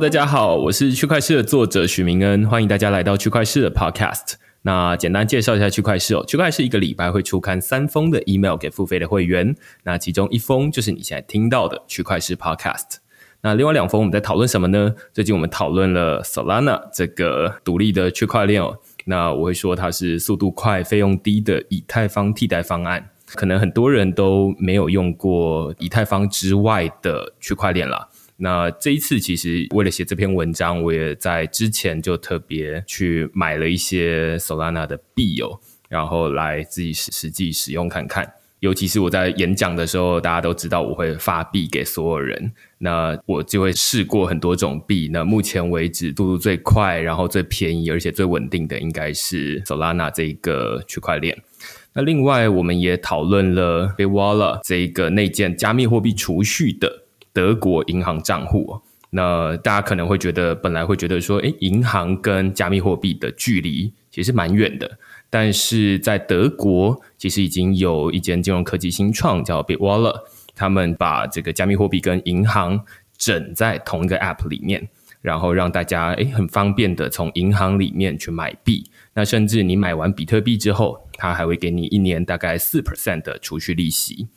大家好，我是区块市的作者许明恩，欢迎大家来到区块市的 Podcast。那简单介绍一下区块市哦，区块市一个礼拜会出刊三封的 email 给付费的会员，那其中一封就是你现在听到的区块市 Podcast。那另外两封我们在讨论什么呢？最近我们讨论了 Solana 这个独立的区块链哦，那我会说它是速度快、费用低的以太坊替代方案。可能很多人都没有用过以太坊之外的区块链了。那这一次，其实为了写这篇文章，我也在之前就特别去买了一些 Solana 的币哦，然后来自己实实际使用看看。尤其是我在演讲的时候，大家都知道我会发币给所有人，那我就会试过很多种币。那目前为止，速度最快、然后最便宜，而且最稳定的，应该是 Solana 这一个区块链。那另外，我们也讨论了 b i w a l a 这一个内建加密货币储蓄的。德国银行账户，那大家可能会觉得，本来会觉得说，诶，银行跟加密货币的距离其实蛮远的。但是在德国，其实已经有一间金融科技新创叫 Bitwallet，他们把这个加密货币跟银行整在同一个 App 里面，然后让大家诶很方便的从银行里面去买币。那甚至你买完比特币之后，它还会给你一年大概四 percent 的储蓄利息。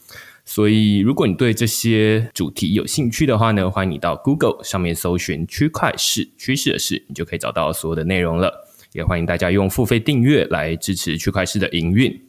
所以，如果你对这些主题有兴趣的话呢，欢迎你到 Google 上面搜寻“区块市趋势的事”，你就可以找到所有的内容了。也欢迎大家用付费订阅来支持区块市的营运。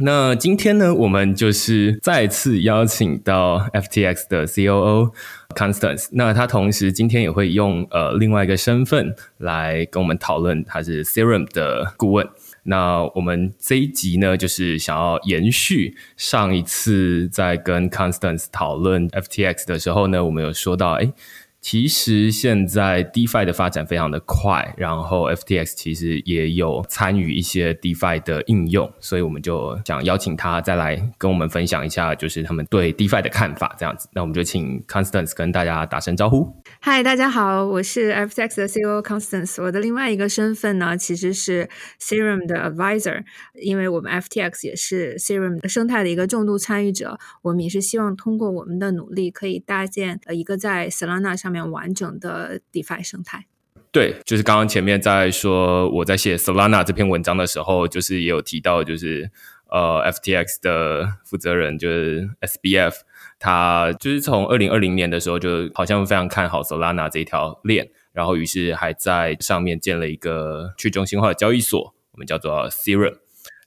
那今天呢，我们就是再次邀请到 FTX 的 COO Constance，那他同时今天也会用呃另外一个身份来跟我们讨论，他是 Serum 的顾问。那我们这一集呢，就是想要延续上一次在跟 Constance 讨论 FTX 的时候呢，我们有说到，哎。其实现在 DeFi 的发展非常的快，然后 FTX 其实也有参与一些 DeFi 的应用，所以我们就想邀请他再来跟我们分享一下，就是他们对 DeFi 的看法这样子。那我们就请 Constance 跟大家打声招呼。嗨，大家好，我是 FTX 的 CEO Constance。我的另外一个身份呢，其实是 Serum 的 Advisor，因为我们 FTX 也是 Serum 生态的一个重度参与者，我们也是希望通过我们的努力，可以搭建呃一个在 Solana 上。面完整的 DeFi 生态，对，就是刚刚前面在说我在写 Solana 这篇文章的时候，就是也有提到，就是呃 FTX 的负责人就是 SBF，他就是从二零二零年的时候就好像非常看好 Solana 这一条链，然后于是还在上面建了一个去中心化的交易所，我们叫做 Serum。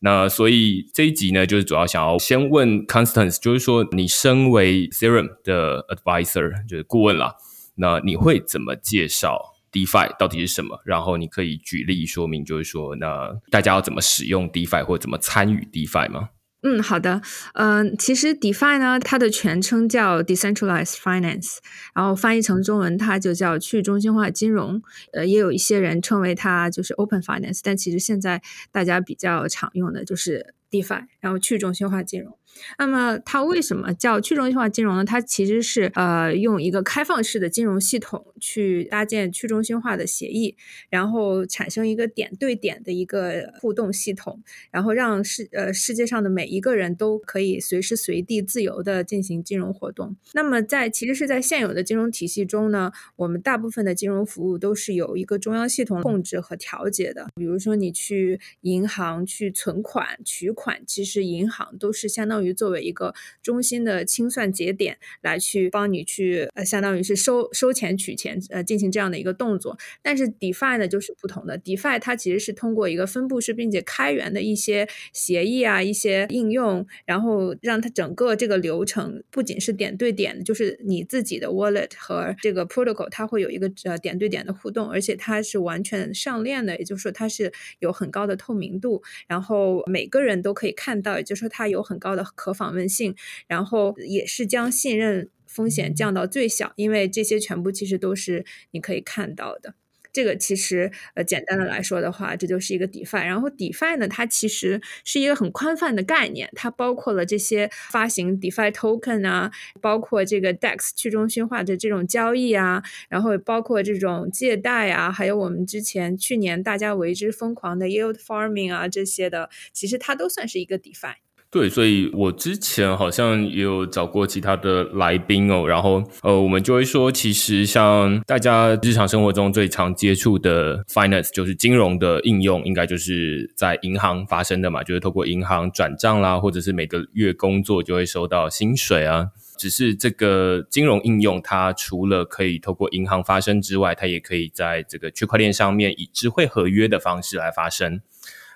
那所以这一集呢，就是主要想要先问 Constance，就是说你身为 Serum 的 Advisor，就是顾问啦。那你会怎么介绍 DeFi 到底是什么？然后你可以举例说明，就是说，那大家要怎么使用 DeFi 或怎么参与 DeFi 吗？嗯，好的。嗯，其实 DeFi 呢，它的全称叫 Decentralized Finance，然后翻译成中文，它就叫去中心化金融。呃，也有一些人称为它就是 Open Finance，但其实现在大家比较常用的就是 DeFi，然后去中心化金融。那么它为什么叫去中心化金融呢？它其实是呃用一个开放式的金融系统去搭建去中心化的协议，然后产生一个点对点的一个互动系统，然后让世呃世界上的每一个人都可以随时随地自由的进行金融活动。那么在其实是在现有的金融体系中呢，我们大部分的金融服务都是有一个中央系统控制和调节的。比如说你去银行去存款取款，其实银行都是相当。于作为一个中心的清算节点来去帮你去呃，相当于是收收钱取钱呃，进行这样的一个动作。但是 DeFi 呢就是不同的，DeFi 它其实是通过一个分布式并且开源的一些协议啊、一些应用，然后让它整个这个流程不仅是点对点，就是你自己的 Wallet 和这个 Protocol 它会有一个呃点对点的互动，而且它是完全上链的，也就是说它是有很高的透明度，然后每个人都可以看到，也就是说它有很高的。可访问性，然后也是将信任风险降到最小，因为这些全部其实都是你可以看到的。这个其实呃简单的来说的话，这就是一个 DeFi。然后 DeFi 呢，它其实是一个很宽泛的概念，它包括了这些发行 DeFi token 啊，包括这个 DEX 去中心化的这种交易啊，然后包括这种借贷啊，还有我们之前去年大家为之疯狂的 Yield Farming 啊这些的，其实它都算是一个 DeFi。对，所以我之前好像也有找过其他的来宾哦，然后呃，我们就会说，其实像大家日常生活中最常接触的 finance，就是金融的应用，应该就是在银行发生的嘛，就是透过银行转账啦，或者是每个月工作就会收到薪水啊。只是这个金融应用，它除了可以透过银行发生之外，它也可以在这个区块链上面以智慧合约的方式来发生。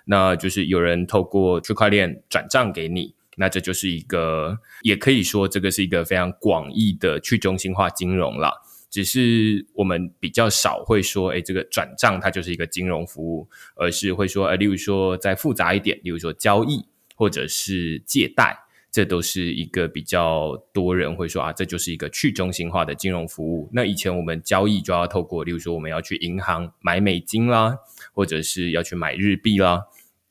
那就是有人透过区块链转账给你，那这就是一个，也可以说这个是一个非常广义的去中心化金融了。只是我们比较少会说，哎，这个转账它就是一个金融服务，而是会说，呃，例如说再复杂一点，例如说交易或者是借贷，这都是一个比较多人会说啊，这就是一个去中心化的金融服务。那以前我们交易就要透过，例如说我们要去银行买美金啦，或者是要去买日币啦。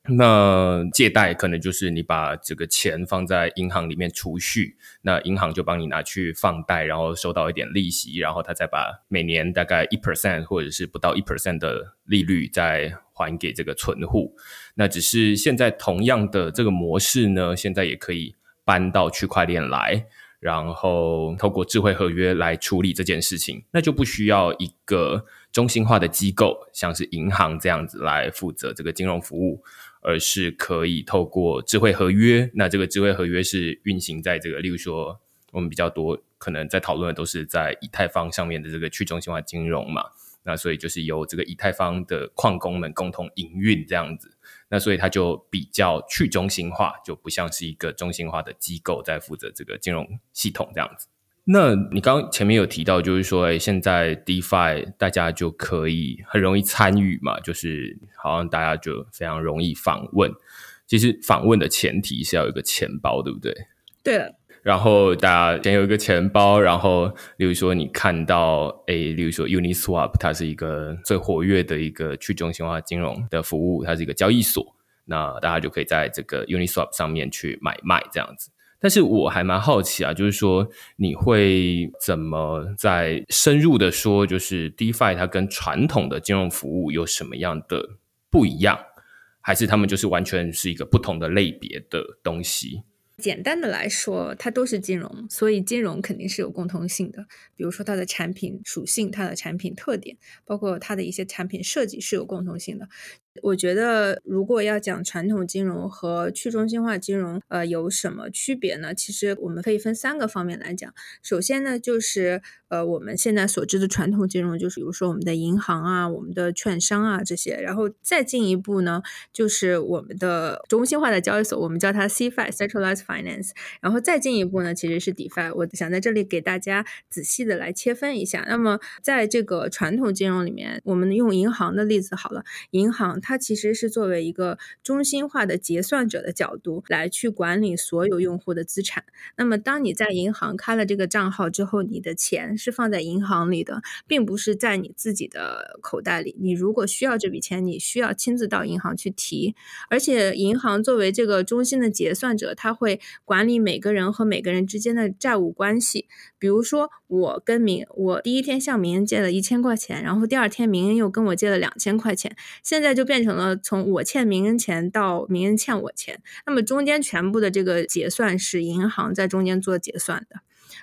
那借贷可能就是你把这个钱放在银行里面储蓄，那银行就帮你拿去放贷，然后收到一点利息，然后他再把每年大概一 percent 或者是不到一 percent 的利率再还给这个存户。那只是现在同样的这个模式呢，现在也可以搬到区块链来，然后透过智慧合约来处理这件事情，那就不需要一个中心化的机构，像是银行这样子来负责这个金融服务。而是可以透过智慧合约，那这个智慧合约是运行在这个，例如说我们比较多可能在讨论的都是在以太坊上面的这个去中心化金融嘛，那所以就是由这个以太坊的矿工们共同营运这样子，那所以它就比较去中心化，就不像是一个中心化的机构在负责这个金融系统这样子。那你刚刚前面有提到，就是说，哎，现在 DeFi 大家就可以很容易参与嘛，就是好像大家就非常容易访问。其实访问的前提是要有一个钱包，对不对？对了。然后大家先有一个钱包，然后例如说你看到，诶，例如说 Uniswap，它是一个最活跃的一个去中心化金融的服务，它是一个交易所，那大家就可以在这个 Uniswap 上面去买卖这样子。但是我还蛮好奇啊，就是说你会怎么在深入的说，就是 DeFi 它跟传统的金融服务有什么样的不一样，还是他们就是完全是一个不同的类别的东西？简单的来说，它都是金融，所以金融肯定是有共通性的。比如说它的产品属性、它的产品特点，包括它的一些产品设计是有共通性的。我觉得，如果要讲传统金融和去中心化金融，呃，有什么区别呢？其实我们可以分三个方面来讲。首先呢，就是呃，我们现在所知的传统金融，就是比如说我们的银行啊、我们的券商啊这些。然后再进一步呢，就是我们的中心化的交易所，我们叫它 CFI（Centralized Finance）。然后再进一步呢，其实是 DeFi。我想在这里给大家仔细的来切分一下。那么在这个传统金融里面，我们用银行的例子好了，银行。它其实是作为一个中心化的结算者的角度来去管理所有用户的资产。那么，当你在银行开了这个账号之后，你的钱是放在银行里的，并不是在你自己的口袋里。你如果需要这笔钱，你需要亲自到银行去提。而且，银行作为这个中心的结算者，他会管理每个人和每个人之间的债务关系。比如说，我跟明，我第一天向明恩借了一千块钱，然后第二天明恩又跟我借了两千块钱，现在就变。变成了从我欠名人钱到名人欠我钱，那么中间全部的这个结算是银行在中间做结算的。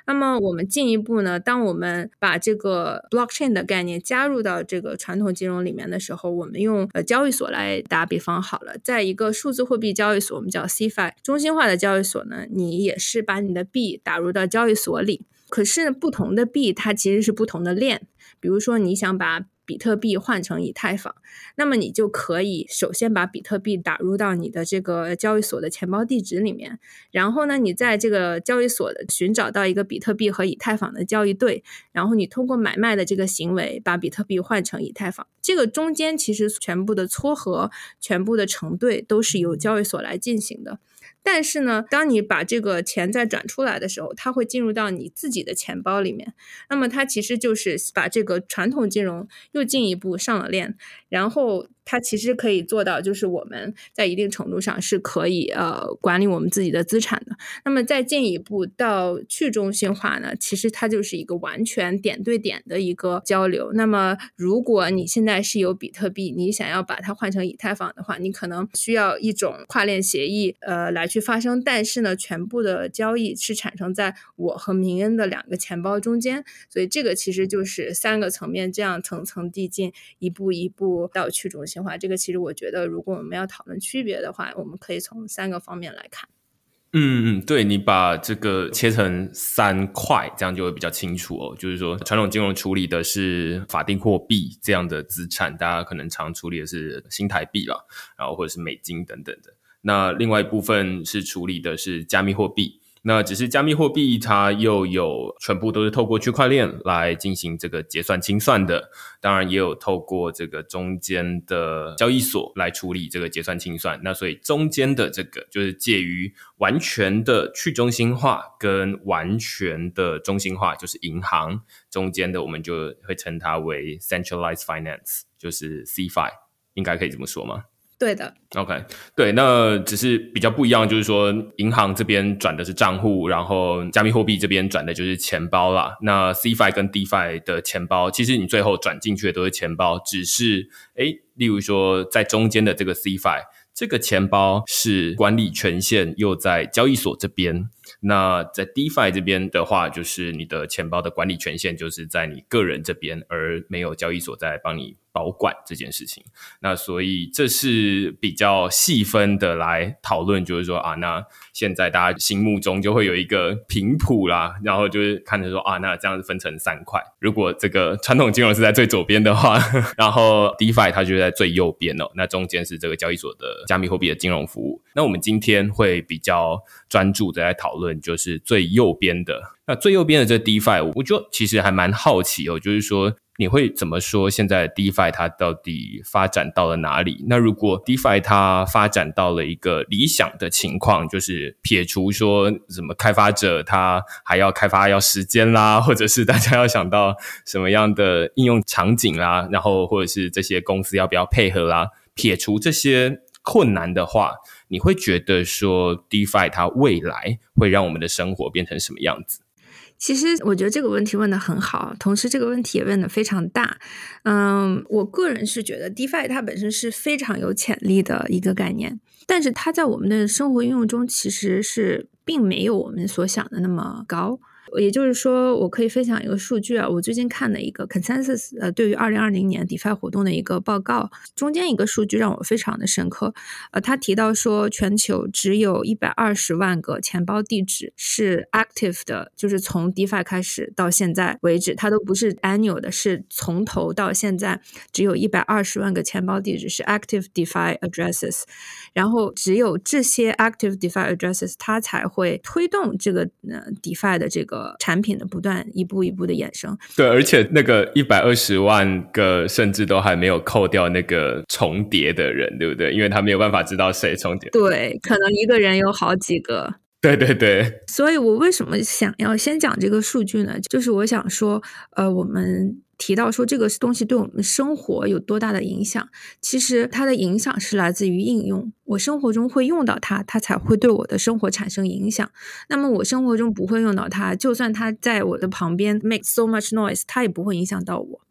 那么我们进一步呢，当我们把这个 blockchain 的概念加入到这个传统金融里面的时候，我们用呃交易所来打比方好了，在一个数字货币交易所，我们叫 CFI 中心化的交易所呢，你也是把你的币打入到交易所里，可是不同的币它其实是不同的链，比如说你想把比特币换成以太坊，那么你就可以首先把比特币打入到你的这个交易所的钱包地址里面，然后呢，你在这个交易所的寻找到一个比特币和以太坊的交易对，然后你通过买卖的这个行为把比特币换成以太坊，这个中间其实全部的撮合、全部的成对都是由交易所来进行的。但是呢，当你把这个钱再转出来的时候，它会进入到你自己的钱包里面。那么它其实就是把这个传统金融又进一步上了链，然后。它其实可以做到，就是我们在一定程度上是可以呃管理我们自己的资产的。那么再进一步到去中心化呢，其实它就是一个完全点对点的一个交流。那么如果你现在是有比特币，你想要把它换成以太坊的话，你可能需要一种跨链协议呃来去发生，但是呢，全部的交易是产生在我和明恩的两个钱包中间，所以这个其实就是三个层面这样层层递进，一步一步到去中心话。这个其实我觉得，如果我们要讨论区别的话，我们可以从三个方面来看。嗯嗯，对你把这个切成三块，这样就会比较清楚哦。就是说，传统金融处理的是法定货币这样的资产，大家可能常处理的是新台币了，然后或者是美金等等的。那另外一部分是处理的是加密货币。那只是加密货币，它又有全部都是透过区块链来进行这个结算清算的，当然也有透过这个中间的交易所来处理这个结算清算。那所以中间的这个就是介于完全的去中心化跟完全的中心化，就是银行中间的，我们就会称它为 centralized finance，就是 CFI，应该可以这么说吗？对的，OK，对，那只是比较不一样，就是说银行这边转的是账户，然后加密货币这边转的就是钱包啦。那 CFI 跟 DFI 的钱包，其实你最后转进去的都是钱包，只是诶，例如说在中间的这个 CFI，这个钱包是管理权限又在交易所这边。那在 DeFi 这边的话，就是你的钱包的管理权限就是在你个人这边，而没有交易所在帮你保管这件事情。那所以这是比较细分的来讨论，就是说啊，那现在大家心目中就会有一个频谱啦，然后就是看着说啊，那这样子分成三块。如果这个传统金融是在最左边的话，然后 DeFi 它就在最右边哦，那中间是这个交易所的加密货币的金融服务。那我们今天会比较专注的在讨论。论就是最右边的那最右边的这 DeFi，我就其实还蛮好奇哦，就是说你会怎么说现在 DeFi 它到底发展到了哪里？那如果 DeFi 它发展到了一个理想的情况，就是撇除说什么开发者他还要开发要时间啦，或者是大家要想到什么样的应用场景啦，然后或者是这些公司要不要配合啦，撇除这些困难的话。你会觉得说，DeFi 它未来会让我们的生活变成什么样子？其实我觉得这个问题问的很好，同时这个问题也问的非常大。嗯，我个人是觉得 DeFi 它本身是非常有潜力的一个概念，但是它在我们的生活应用中其实是并没有我们所想的那么高。也就是说，我可以分享一个数据啊，我最近看的一个 consensus，呃，对于二零二零年 DeFi 活动的一个报告，中间一个数据让我非常的深刻，呃，他提到说，全球只有一百二十万个钱包地址是 active 的，就是从 DeFi 开始到现在为止，它都不是 annual 的，是从头到现在只有一百二十万个钱包地址是 active DeFi addresses，然后只有这些 active DeFi addresses，它才会推动这个呃 DeFi 的这个。产品的不断一步一步的衍生，对，而且那个一百二十万个，甚至都还没有扣掉那个重叠的人，对不对？因为他没有办法知道谁重叠，对，可能一个人有好几个，对对对。所以我为什么想要先讲这个数据呢？就是我想说，呃，我们。提到说这个东西对我们生活有多大的影响？其实它的影响是来自于应用。我生活中会用到它，它才会对我的生活产生影响。那么我生活中不会用到它，就算它在我的旁边 make so much noise，它也不会影响到我。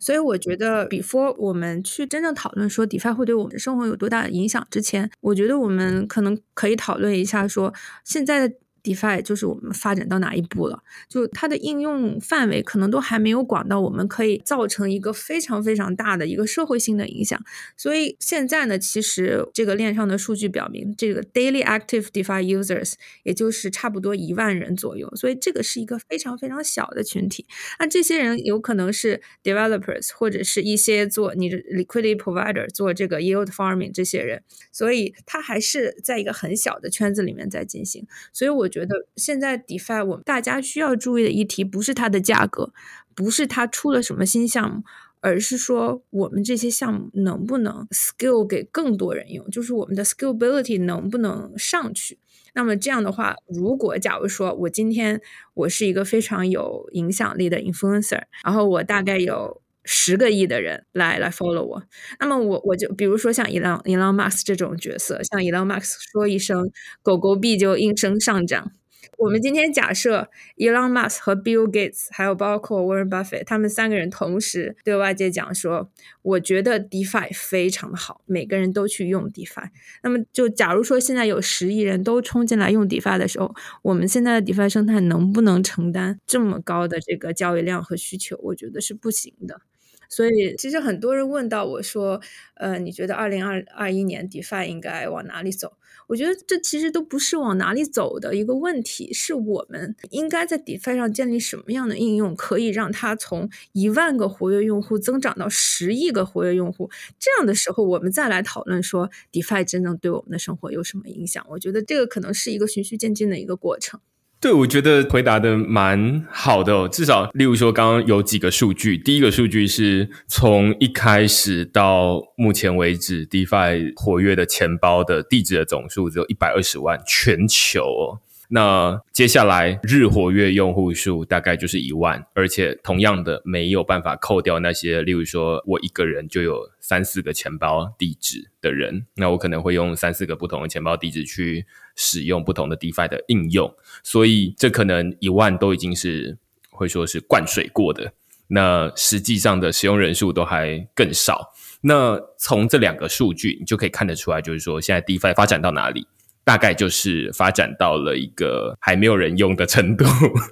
所以我觉得，before 我们去真正讨论说 DeFi 会对我们的生活有多大的影响之前，我觉得我们可能可以讨论一下说现在的。DeFi 就是我们发展到哪一步了？就它的应用范围可能都还没有广到我们可以造成一个非常非常大的一个社会性的影响。所以现在呢，其实这个链上的数据表明，这个 Daily Active DeFi Users 也就是差不多一万人左右。所以这个是一个非常非常小的群体。那这些人有可能是 Developers 或者是一些做你的 Liquidity Provider 做这个 Yield Farming 这些人。所以它还是在一个很小的圈子里面在进行。所以我。觉得现在 DeFi 我大家需要注意的议题不是它的价格，不是它出了什么新项目，而是说我们这些项目能不能 skill 给更多人用，就是我们的 skillability 能不能上去。那么这样的话，如果假如说我今天我是一个非常有影响力的 influencer，然后我大概有十个亿的人来来 follow 我。那么我我就比如说像 Elon Elon Musk 这种角色，像 Elon Musk 说一声，狗狗币就应声上涨。我们今天假设 Elon Musk 和 Bill Gates，还有包括 Warren Buffett，他们三个人同时对外界讲说，我觉得 DeFi 非常的好，每个人都去用 DeFi。那么就假如说现在有十亿人都冲进来用 DeFi 的时候，我们现在的 DeFi 生态能不能承担这么高的这个交易量和需求？我觉得是不行的。所以其实很多人问到我说，呃，你觉得二零二二一年 DeFi 应该往哪里走？我觉得这其实都不是往哪里走的一个问题，是我们应该在 DeFi 上建立什么样的应用，可以让它从一万个活跃用户增长到十亿个活跃用户。这样的时候，我们再来讨论说 DeFi 真正对我们的生活有什么影响。我觉得这个可能是一个循序渐进的一个过程。对，我觉得回答的蛮好的哦。至少，例如说，刚刚有几个数据。第一个数据是从一开始到目前为止，DeFi 活跃的钱包的地址的总数只有一百二十万，全球哦。那接下来日活跃用户数大概就是一万，而且同样的没有办法扣掉那些，例如说我一个人就有三四个钱包地址的人，那我可能会用三四个不同的钱包地址去使用不同的 DeFi 的应用，所以这可能一万都已经是会说是灌水过的，那实际上的使用人数都还更少。那从这两个数据，你就可以看得出来，就是说现在 DeFi 发展到哪里？大概就是发展到了一个还没有人用的程度，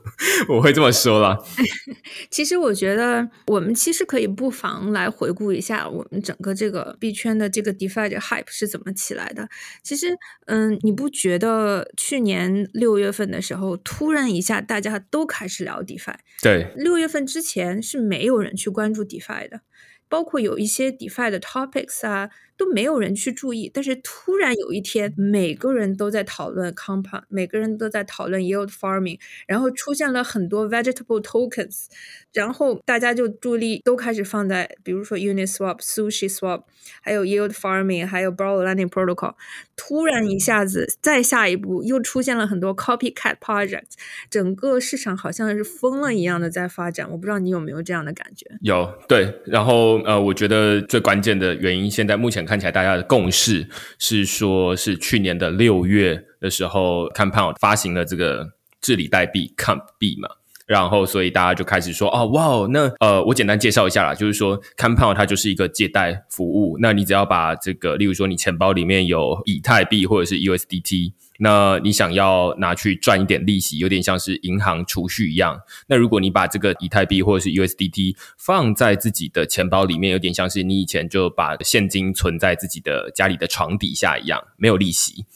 我会这么说啦。其实我觉得，我们其实可以不妨来回顾一下我们整个这个币圈的这个 DeFi 的 hype 是怎么起来的。其实，嗯，你不觉得去年六月份的时候，突然一下大家都开始聊 DeFi？对，六月份之前是没有人去关注 DeFi 的，包括有一些 DeFi 的 topics 啊。都没有人去注意，但是突然有一天，每个人都在讨论 compound，每个人都在讨论 yield farming，然后出现了很多 vegetable tokens，然后大家就注意力都开始放在，比如说 Uniswap、Sushi Swap，还有 yield farming，还有 Borrow Lending Protocol。突然一下子，再下一步又出现了很多 copycat project，整个市场好像是疯了一样的在发展。我不知道你有没有这样的感觉？有，对。然后呃，我觉得最关键的原因，现在目前。看起来大家的共识是说，是去年的六月的时候，Compound 发行了这个治理代币 Comp 币嘛，然后所以大家就开始说，哦，哇哦，那呃，我简单介绍一下啦，就是说 Compound 它就是一个借贷服务，那你只要把这个，例如说你钱包里面有以太币或者是 USDT。那你想要拿去赚一点利息，有点像是银行储蓄一样。那如果你把这个以太币或者是 USDT 放在自己的钱包里面，有点像是你以前就把现金存在自己的家里的床底下一样，没有利息。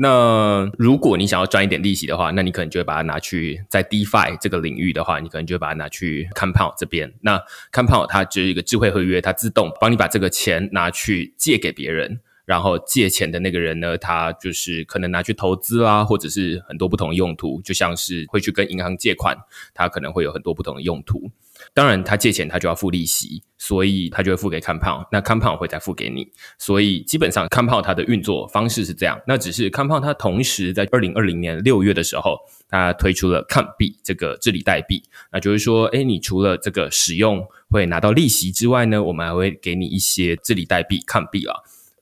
那如果你想要赚一点利息的话，那你可能就会把它拿去在 DeFi 这个领域的话，你可能就会把它拿去 Compound 这边。那 Compound 它就是一个智慧合约，它自动帮你把这个钱拿去借给别人。然后借钱的那个人呢，他就是可能拿去投资啦，或者是很多不同的用途，就像是会去跟银行借款，他可能会有很多不同的用途。当然，他借钱他就要付利息，所以他就会付给康胖那康胖会再付给你。所以基本上康胖它的运作方式是这样。那只是 Compound 它同时在二零二零年六月的时候，它推出了 Com 币这个治理代币，那就是说，哎，你除了这个使用会拿到利息之外呢，我们还会给你一些治理代币 Com 币啊。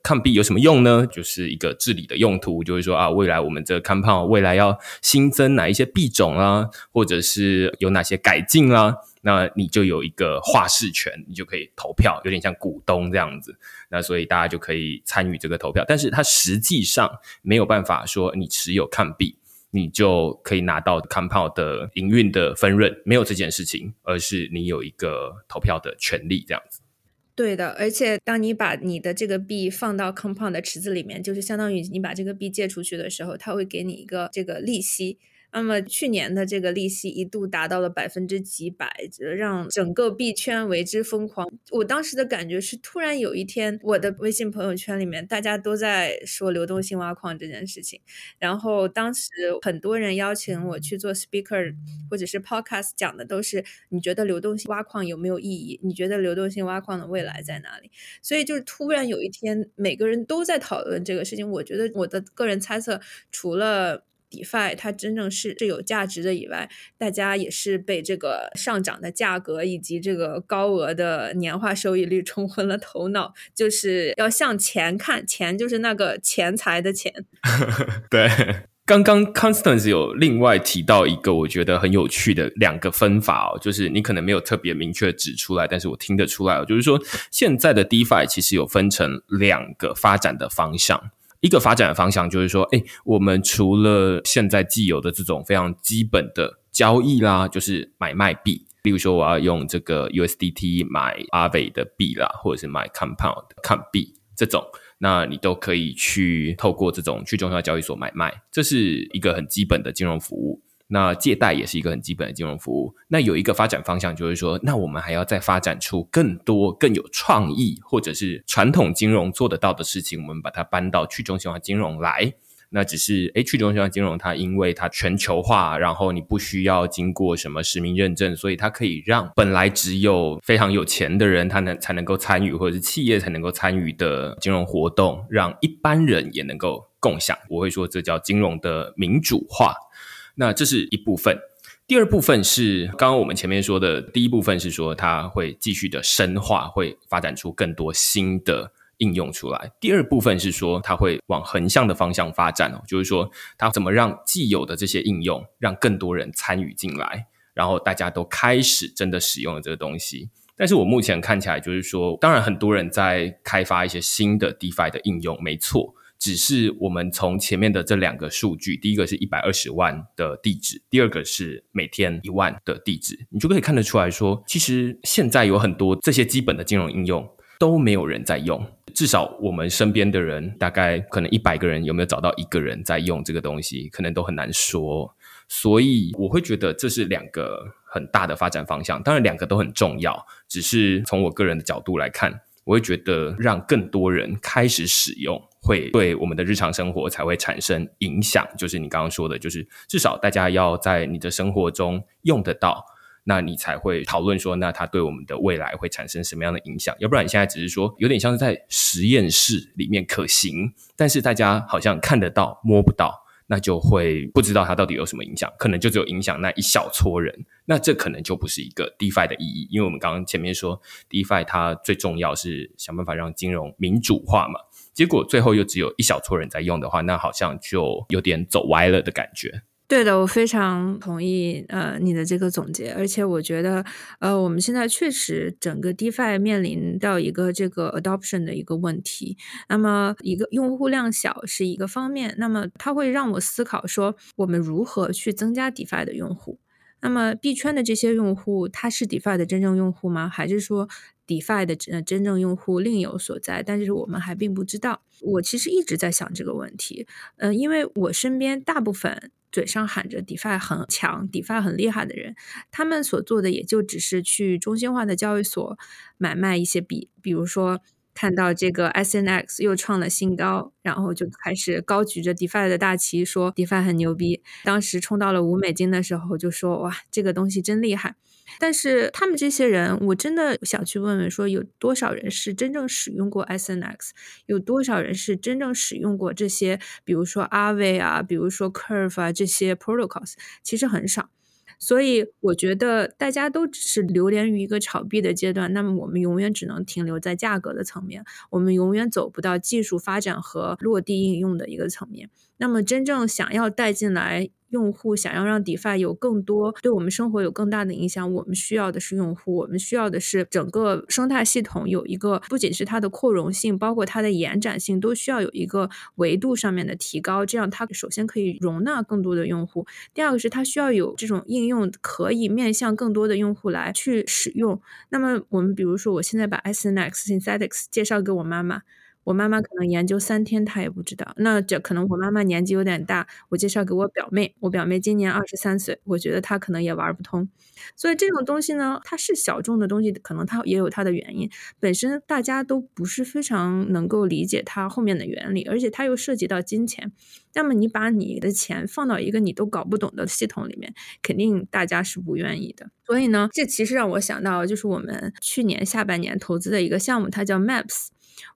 抗币有什么用呢？就是一个治理的用途，就是说啊，未来我们这个 compound 未来要新增哪一些币种啊，或者是有哪些改进啊，那你就有一个话事权，你就可以投票，有点像股东这样子。那所以大家就可以参与这个投票，但是它实际上没有办法说你持有抗币，你就可以拿到 compound 的营运的分润，没有这件事情，而是你有一个投票的权利这样子。对的，而且当你把你的这个币放到 Compound 的池子里面，就是相当于你把这个币借出去的时候，它会给你一个这个利息。那么去年的这个利息一度达到了百分之几百，让整个币圈为之疯狂。我当时的感觉是，突然有一天，我的微信朋友圈里面大家都在说流动性挖矿这件事情。然后当时很多人邀请我去做 speaker 或者是 podcast，讲的都是你觉得流动性挖矿有没有意义？你觉得流动性挖矿的未来在哪里？所以就是突然有一天，每个人都在讨论这个事情。我觉得我的个人猜测，除了 DeFi 它真正是是有价值的以外，大家也是被这个上涨的价格以及这个高额的年化收益率 冲昏了头脑，就是要向钱看，钱就是那个钱财的钱。对。刚刚 Constance 有另外提到一个我觉得很有趣的两个分法哦，就是你可能没有特别明确指出来，但是我听得出来哦，就是说现在的 DeFi 其实有分成两个发展的方向，一个发展的方向就是说，哎，我们除了现在既有的这种非常基本的交易啦，就是买卖币，例如说我要用这个 USDT 买阿伟的币啦，或者是买 Compound 看币这种。那你都可以去透过这种去中心化交易所买卖，这是一个很基本的金融服务。那借贷也是一个很基本的金融服务。那有一个发展方向就是说，那我们还要再发展出更多更有创意，或者是传统金融做得到的事情，我们把它搬到去中心化金融来。那只是诶，去中心化金融它因为它全球化，然后你不需要经过什么实名认证，所以它可以让本来只有非常有钱的人，他能才能够参与，或者是企业才能够参与的金融活动，让一般人也能够共享。我会说这叫金融的民主化。那这是一部分。第二部分是刚刚我们前面说的，第一部分是说它会继续的深化，会发展出更多新的。应用出来。第二部分是说，它会往横向的方向发展哦，就是说，它怎么让既有的这些应用让更多人参与进来，然后大家都开始真的使用了这个东西。但是我目前看起来，就是说，当然很多人在开发一些新的 DeFi 的应用，没错。只是我们从前面的这两个数据，第一个是一百二十万的地址，第二个是每天一万的地址，你就可以看得出来说，其实现在有很多这些基本的金融应用。都没有人在用，至少我们身边的人，大概可能一百个人，有没有找到一个人在用这个东西，可能都很难说。所以我会觉得这是两个很大的发展方向，当然两个都很重要。只是从我个人的角度来看，我会觉得让更多人开始使用，会对我们的日常生活才会产生影响。就是你刚刚说的，就是至少大家要在你的生活中用得到。那你才会讨论说，那它对我们的未来会产生什么样的影响？要不然你现在只是说，有点像是在实验室里面可行，但是大家好像看得到摸不到，那就会不知道它到底有什么影响，可能就只有影响那一小撮人。那这可能就不是一个 DeFi 的意义，因为我们刚刚前面说 DeFi 它最重要是想办法让金融民主化嘛，结果最后又只有一小撮人在用的话，那好像就有点走歪了的感觉。对的，我非常同意呃你的这个总结，而且我觉得呃我们现在确实整个 DeFi 面临到一个这个 adoption 的一个问题。那么一个用户量小是一个方面，那么它会让我思考说我们如何去增加 DeFi 的用户。那么币圈的这些用户，他是 DeFi 的真正用户吗？还是说 DeFi 的真真正用户另有所在？但是我们还并不知道。我其实一直在想这个问题，嗯，因为我身边大部分。嘴上喊着 DeFi 很强，DeFi 很厉害的人，他们所做的也就只是去中心化的交易所买卖一些币，比如说看到这个 SNX 又创了新高，然后就开始高举着 DeFi 的大旗，说 DeFi 很牛逼。当时冲到了五美金的时候，就说哇，这个东西真厉害。但是他们这些人，我真的想去问问，说有多少人是真正使用过 SNX，有多少人是真正使用过这些，比如说 Aave 啊，比如说 Curve 啊这些 protocols，其实很少。所以我觉得大家都只是流连于一个炒币的阶段，那么我们永远只能停留在价格的层面，我们永远走不到技术发展和落地应用的一个层面。那么真正想要带进来。用户想要让 DeFi 有更多对我们生活有更大的影响，我们需要的是用户，我们需要的是整个生态系统有一个不仅是它的扩容性，包括它的延展性，都需要有一个维度上面的提高。这样它首先可以容纳更多的用户，第二个是它需要有这种应用可以面向更多的用户来去使用。那么我们比如说，我现在把 SNX Synthetics 介绍给我妈妈。我妈妈可能研究三天，她也不知道。那这可能我妈妈年纪有点大，我介绍给我表妹，我表妹今年二十三岁，我觉得她可能也玩不通。所以这种东西呢，它是小众的东西，可能它也有它的原因。本身大家都不是非常能够理解它后面的原理，而且它又涉及到金钱。那么你把你的钱放到一个你都搞不懂的系统里面，肯定大家是不愿意的。所以呢，这其实让我想到，就是我们去年下半年投资的一个项目，它叫 Maps。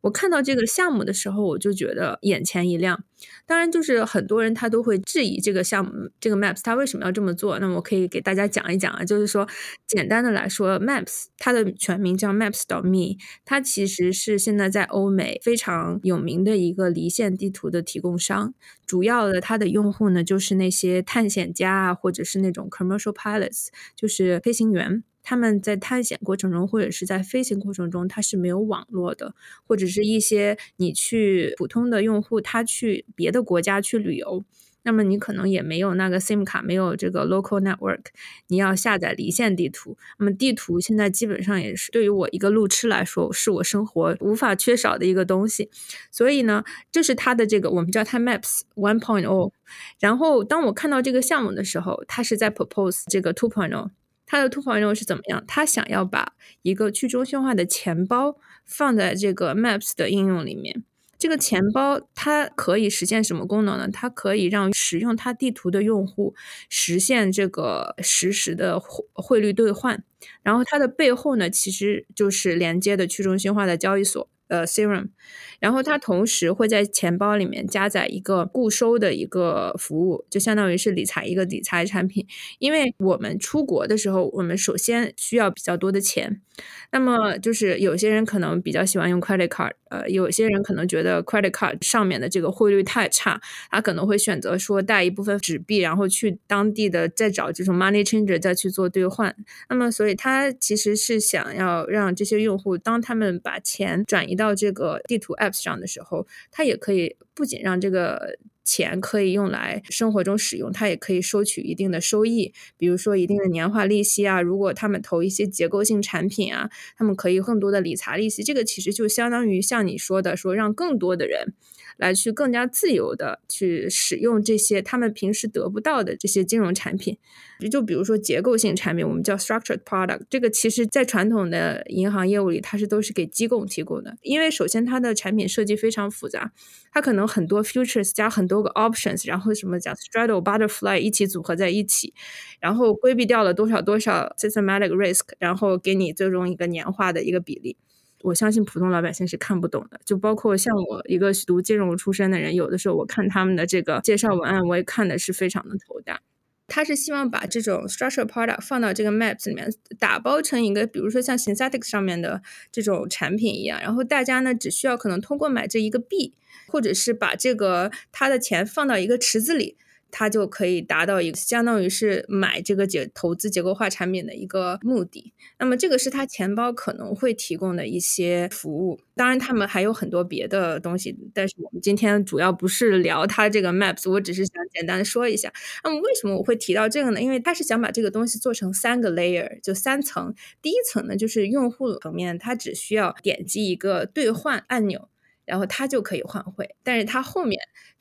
我看到这个项目的时候，我就觉得眼前一亮。当然，就是很多人他都会质疑这个项目，这个 Maps 它为什么要这么做？那么我可以给大家讲一讲啊，就是说，简单的来说，Maps 它的全名叫 Maps dot me，它其实是现在在欧美非常有名的一个离线地图的提供商。主要的它的用户呢，就是那些探险家啊，或者是那种 commercial pilots，就是飞行员。他们在探险过程中，或者是在飞行过程中，它是没有网络的，或者是一些你去普通的用户，他去别的国家去旅游，那么你可能也没有那个 SIM 卡，没有这个 local network，你要下载离线地图。那么地图现在基本上也是对于我一个路痴来说，是我生活无法缺少的一个东西。所以呢，这是它的这个我们叫它 Maps One Point O。然后当我看到这个项目的时候，它是在 propose 这个 Two Point O。它的突破任务是怎么样？他想要把一个去中心化的钱包放在这个 Maps 的应用里面。这个钱包它可以实现什么功能呢？它可以让使用它地图的用户实现这个实时的汇汇率兑换。然后它的背后呢，其实就是连接的去中心化的交易所。呃，Serum，然后它同时会在钱包里面加载一个固收的一个服务，就相当于是理财一个理财产品。因为我们出国的时候，我们首先需要比较多的钱。那么就是有些人可能比较喜欢用 credit card，呃，有些人可能觉得 credit card 上面的这个汇率太差，他可能会选择说带一部分纸币，然后去当地的再找这种 money changer 再去做兑换。那么所以他其实是想要让这些用户，当他们把钱转移到这个地图 app 上的时候，他也可以不仅让这个。钱可以用来生活中使用，它也可以收取一定的收益，比如说一定的年化利息啊。如果他们投一些结构性产品啊，他们可以更多的理财利息。这个其实就相当于像你说的，说让更多的人。来去更加自由的去使用这些他们平时得不到的这些金融产品，就比如说结构性产品，我们叫 structured product。这个其实在传统的银行业务里，它是都是给机构提供的。因为首先它的产品设计非常复杂，它可能很多 futures 加很多个 options，然后什么讲 straddle butterfly 一起组合在一起，然后规避掉了多少多少 systematic risk，然后给你最终一个年化的一个比例。我相信普通老百姓是看不懂的，就包括像我一个读金融出身的人，有的时候我看他们的这个介绍文案，我也看的是非常的头大。他是希望把这种 structured product 放到这个 maps 里面，打包成一个，比如说像 synthetic 上面的这种产品一样，然后大家呢只需要可能通过买这一个币，或者是把这个他的钱放到一个池子里。它就可以达到一个相当于是买这个结投资结构化产品的一个目的。那么这个是它钱包可能会提供的一些服务。当然，他们还有很多别的东西，但是我们今天主要不是聊它这个 Maps，我只是想简单说一下。那么为什么我会提到这个呢？因为他是想把这个东西做成三个 layer，就三层。第一层呢，就是用户层面，他只需要点击一个兑换按钮。然后它就可以换汇，但是它后面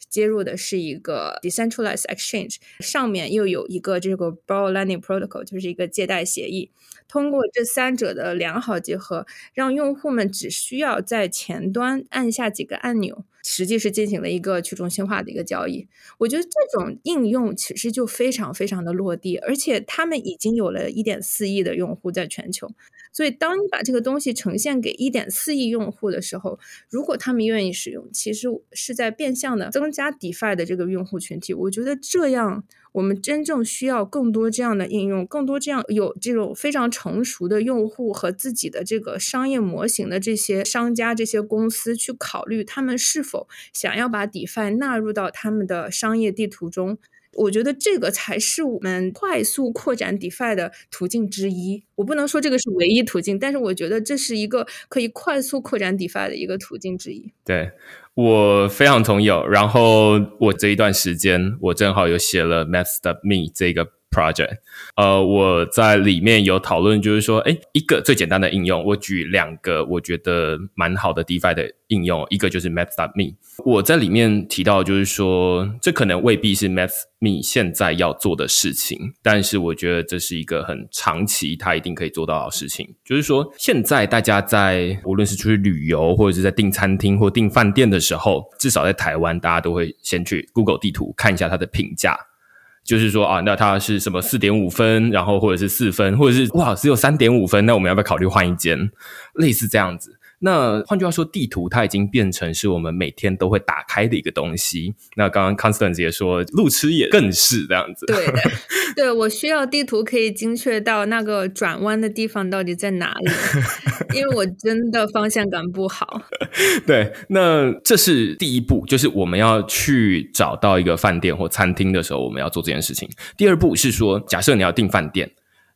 接入的是一个 decentralized exchange，上面又有一个这个 borrow lending protocol，就是一个借贷协议。通过这三者的良好结合，让用户们只需要在前端按下几个按钮，实际是进行了一个去中心化的一个交易。我觉得这种应用其实就非常非常的落地，而且他们已经有了一点四亿的用户在全球。所以，当你把这个东西呈现给一点四亿用户的时候，如果他们愿意使用，其实是在变相的增加 DeFi 的这个用户群体。我觉得这样，我们真正需要更多这样的应用，更多这样有这种非常成熟的用户和自己的这个商业模型的这些商家、这些公司去考虑，他们是否想要把 DeFi 纳入到他们的商业地图中。我觉得这个才是我们快速扩展 DeFi 的途径之一。我不能说这个是唯一途径，但是我觉得这是一个可以快速扩展 DeFi 的一个途径之一。对我非常同意。然后我这一段时间，我正好有写了 Master Me 这个。project，呃，我在里面有讨论，就是说，哎，一个最简单的应用，我举两个我觉得蛮好的 DeFi 的应用，一个就是 Maps.me。我在里面提到，就是说，这可能未必是 Maps.me 现在要做的事情，但是我觉得这是一个很长期，它一定可以做到的事情。就是说，现在大家在无论是出去旅游，或者是在订餐厅或订饭店的时候，至少在台湾，大家都会先去 Google 地图看一下它的评价。就是说啊，那他是什么四点五分，然后或者是四分，或者是哇只有三点五分，那我们要不要考虑换一间？类似这样子。那换句话说，地图它已经变成是我们每天都会打开的一个东西。那刚刚 Constance 也说，路痴也更是这样子。对的，对我需要地图可以精确到那个转弯的地方到底在哪里，因为我真的方向感不好。对，那这是第一步，就是我们要去找到一个饭店或餐厅的时候，我们要做这件事情。第二步是说，假设你要订饭店。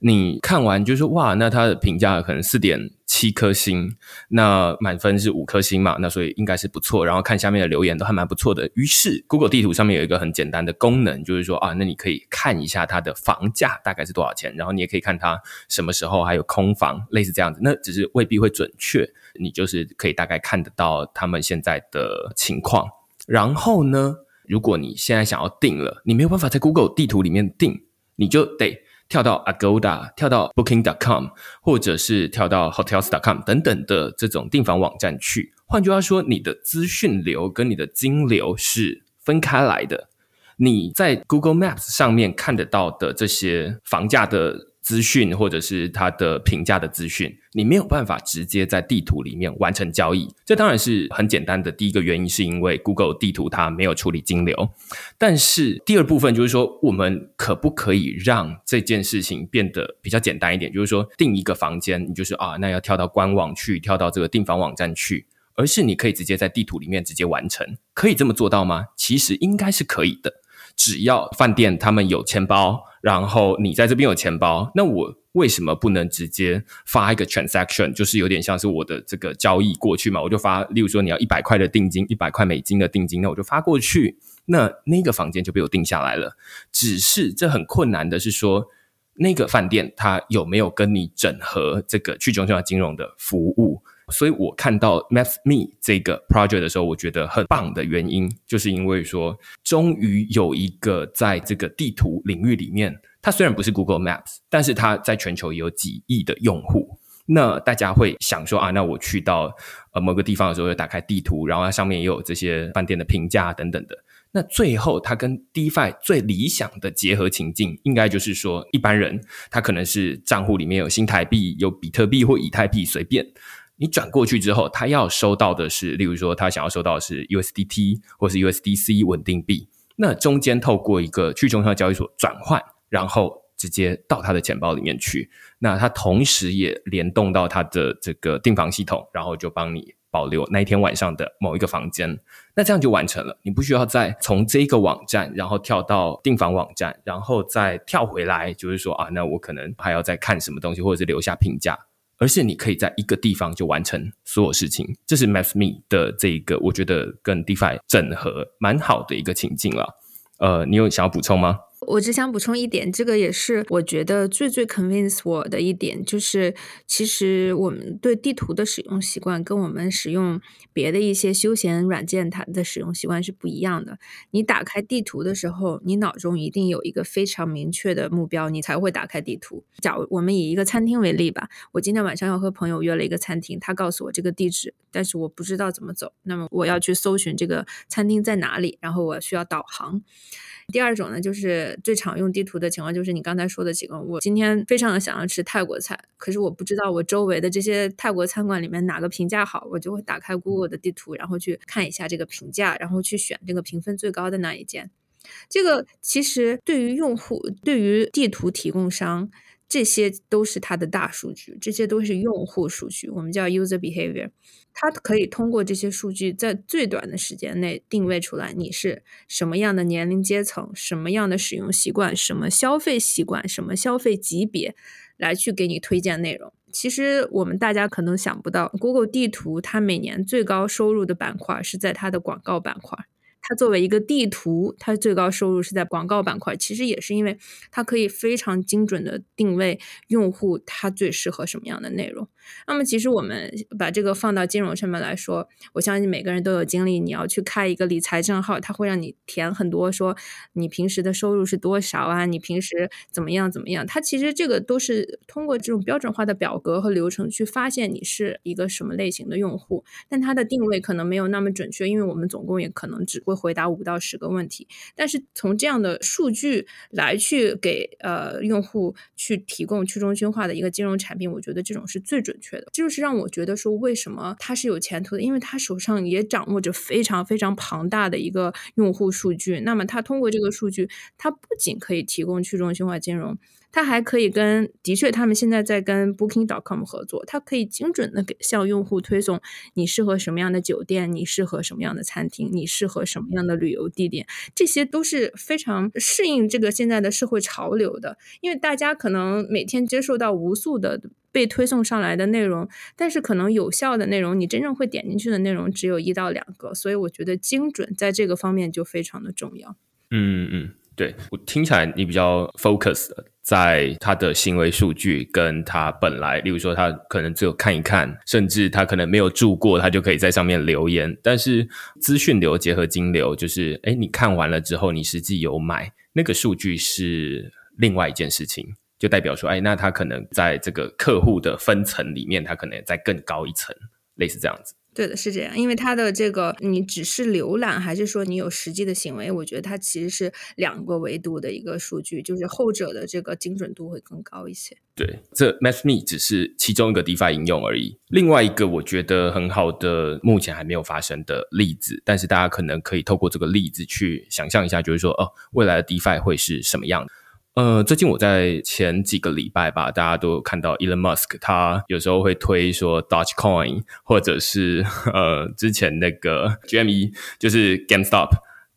你看完就说哇，那它的评价可能四点七颗星，那满分是五颗星嘛，那所以应该是不错。然后看下面的留言都还蛮不错的。于是 Google 地图上面有一个很简单的功能，就是说啊，那你可以看一下它的房价大概是多少钱，然后你也可以看它什么时候还有空房，类似这样子。那只是未必会准确，你就是可以大概看得到他们现在的情况。然后呢，如果你现在想要订了，你没有办法在 Google 地图里面订，你就得。跳到 Agoda，跳到 Booking.com，或者是跳到 Hotels.com 等等的这种订房网站去。换句话说，你的资讯流跟你的金流是分开来的。你在 Google Maps 上面看得到的这些房价的。资讯或者是它的评价的资讯，你没有办法直接在地图里面完成交易。这当然是很简单的。第一个原因是因为 Google 地图它没有处理金流，但是第二部分就是说，我们可不可以让这件事情变得比较简单一点？就是说，订一个房间，你就是啊，那要跳到官网去，跳到这个订房网站去，而是你可以直接在地图里面直接完成。可以这么做到吗？其实应该是可以的，只要饭店他们有钱包。然后你在这边有钱包，那我为什么不能直接发一个 transaction，就是有点像是我的这个交易过去嘛？我就发，例如说你要一百块的定金，一百块美金的定金，那我就发过去，那那个房间就被我定下来了。只是这很困难的是说，那个饭店它有没有跟你整合这个去中心化金融的服务？所以我看到 MathMe 这个 project 的时候，我觉得很棒的原因，就是因为说，终于有一个在这个地图领域里面，它虽然不是 Google Maps，但是它在全球也有几亿的用户。那大家会想说啊，那我去到呃某个地方的时候，打开地图，然后它上面也有这些饭店的评价等等的。那最后，它跟 DeFi 最理想的结合情境，应该就是说，一般人他可能是账户里面有新台币、有比特币或以太币，随便。你转过去之后，他要收到的是，例如说，他想要收到的是 USDT 或是 USDC 稳定币。那中间透过一个去中心化交易所转换，然后直接到他的钱包里面去。那他同时也联动到他的这个订房系统，然后就帮你保留那一天晚上的某一个房间。那这样就完成了，你不需要再从这个网站，然后跳到订房网站，然后再跳回来，就是说啊，那我可能还要再看什么东西，或者是留下评价。而是你可以在一个地方就完成所有事情，这是 MathMe 的这一个，我觉得跟 DeFi 整合蛮好的一个情境了。呃，你有想要补充吗？我只想补充一点，这个也是我觉得最最 convince 我的一点，就是其实我们对地图的使用习惯跟我们使用别的一些休闲软件它的使用习惯是不一样的。你打开地图的时候，你脑中一定有一个非常明确的目标，你才会打开地图。假如我们以一个餐厅为例吧，我今天晚上要和朋友约了一个餐厅，他告诉我这个地址，但是我不知道怎么走，那么我要去搜寻这个餐厅在哪里，然后我需要导航。第二种呢，就是最常用地图的情况，就是你刚才说的几个。我今天非常的想要吃泰国菜，可是我不知道我周围的这些泰国餐馆里面哪个评价好，我就会打开 Google 的地图，然后去看一下这个评价，然后去选这个评分最高的那一间。这个其实对于用户，对于地图提供商。这些都是它的大数据，这些都是用户数据，我们叫 user behavior。它可以通过这些数据，在最短的时间内定位出来你是什么样的年龄阶层、什么样的使用习惯、什么消费习惯、什么消费级别，来去给你推荐内容。其实我们大家可能想不到，Google 地图它每年最高收入的板块是在它的广告板块。它作为一个地图，它最高收入是在广告板块。其实也是因为它可以非常精准的定位用户，他最适合什么样的内容。那么，其实我们把这个放到金融上面来说，我相信每个人都有经历。你要去开一个理财账号，它会让你填很多，说你平时的收入是多少啊？你平时怎么样怎么样？它其实这个都是通过这种标准化的表格和流程去发现你是一个什么类型的用户。但它的定位可能没有那么准确，因为我们总共也可能只会回答五到十个问题。但是从这样的数据来去给呃用户去提供去中心化的一个金融产品，我觉得这种是最准。准确的。就是让我觉得说，为什么他是有前途的？因为他手上也掌握着非常非常庞大的一个用户数据。那么他通过这个数据，他不仅可以提供去中心化金融。它还可以跟，的确，他们现在在跟 Booking.com 合作，它可以精准的给向用户推送你适合什么样的酒店，你适合什么样的餐厅，你适合什么样的旅游地点，这些都是非常适应这个现在的社会潮流的。因为大家可能每天接受到无数的被推送上来的内容，但是可能有效的内容，你真正会点进去的内容只有一到两个，所以我觉得精准在这个方面就非常的重要。嗯嗯。对我听起来，你比较 focus 在他的行为数据，跟他本来，例如说他可能只有看一看，甚至他可能没有住过，他就可以在上面留言。但是资讯流结合金流，就是哎，你看完了之后，你实际有买那个数据是另外一件事情，就代表说，哎，那他可能在这个客户的分层里面，他可能在更高一层，类似这样子。对的，是这样，因为它的这个，你只是浏览，还是说你有实际的行为？我觉得它其实是两个维度的一个数据，就是后者的这个精准度会更高一些。对，这 MathMe 只是其中一个 DeFi 应用而已。另外一个我觉得很好的，目前还没有发生的例子，但是大家可能可以透过这个例子去想象一下，就是说，哦，未来的 DeFi 会是什么样的？呃，最近我在前几个礼拜吧，大家都看到 Elon Musk，他有时候会推说 Dodge Coin，或者是呃之前那个 GME，就是 GameStop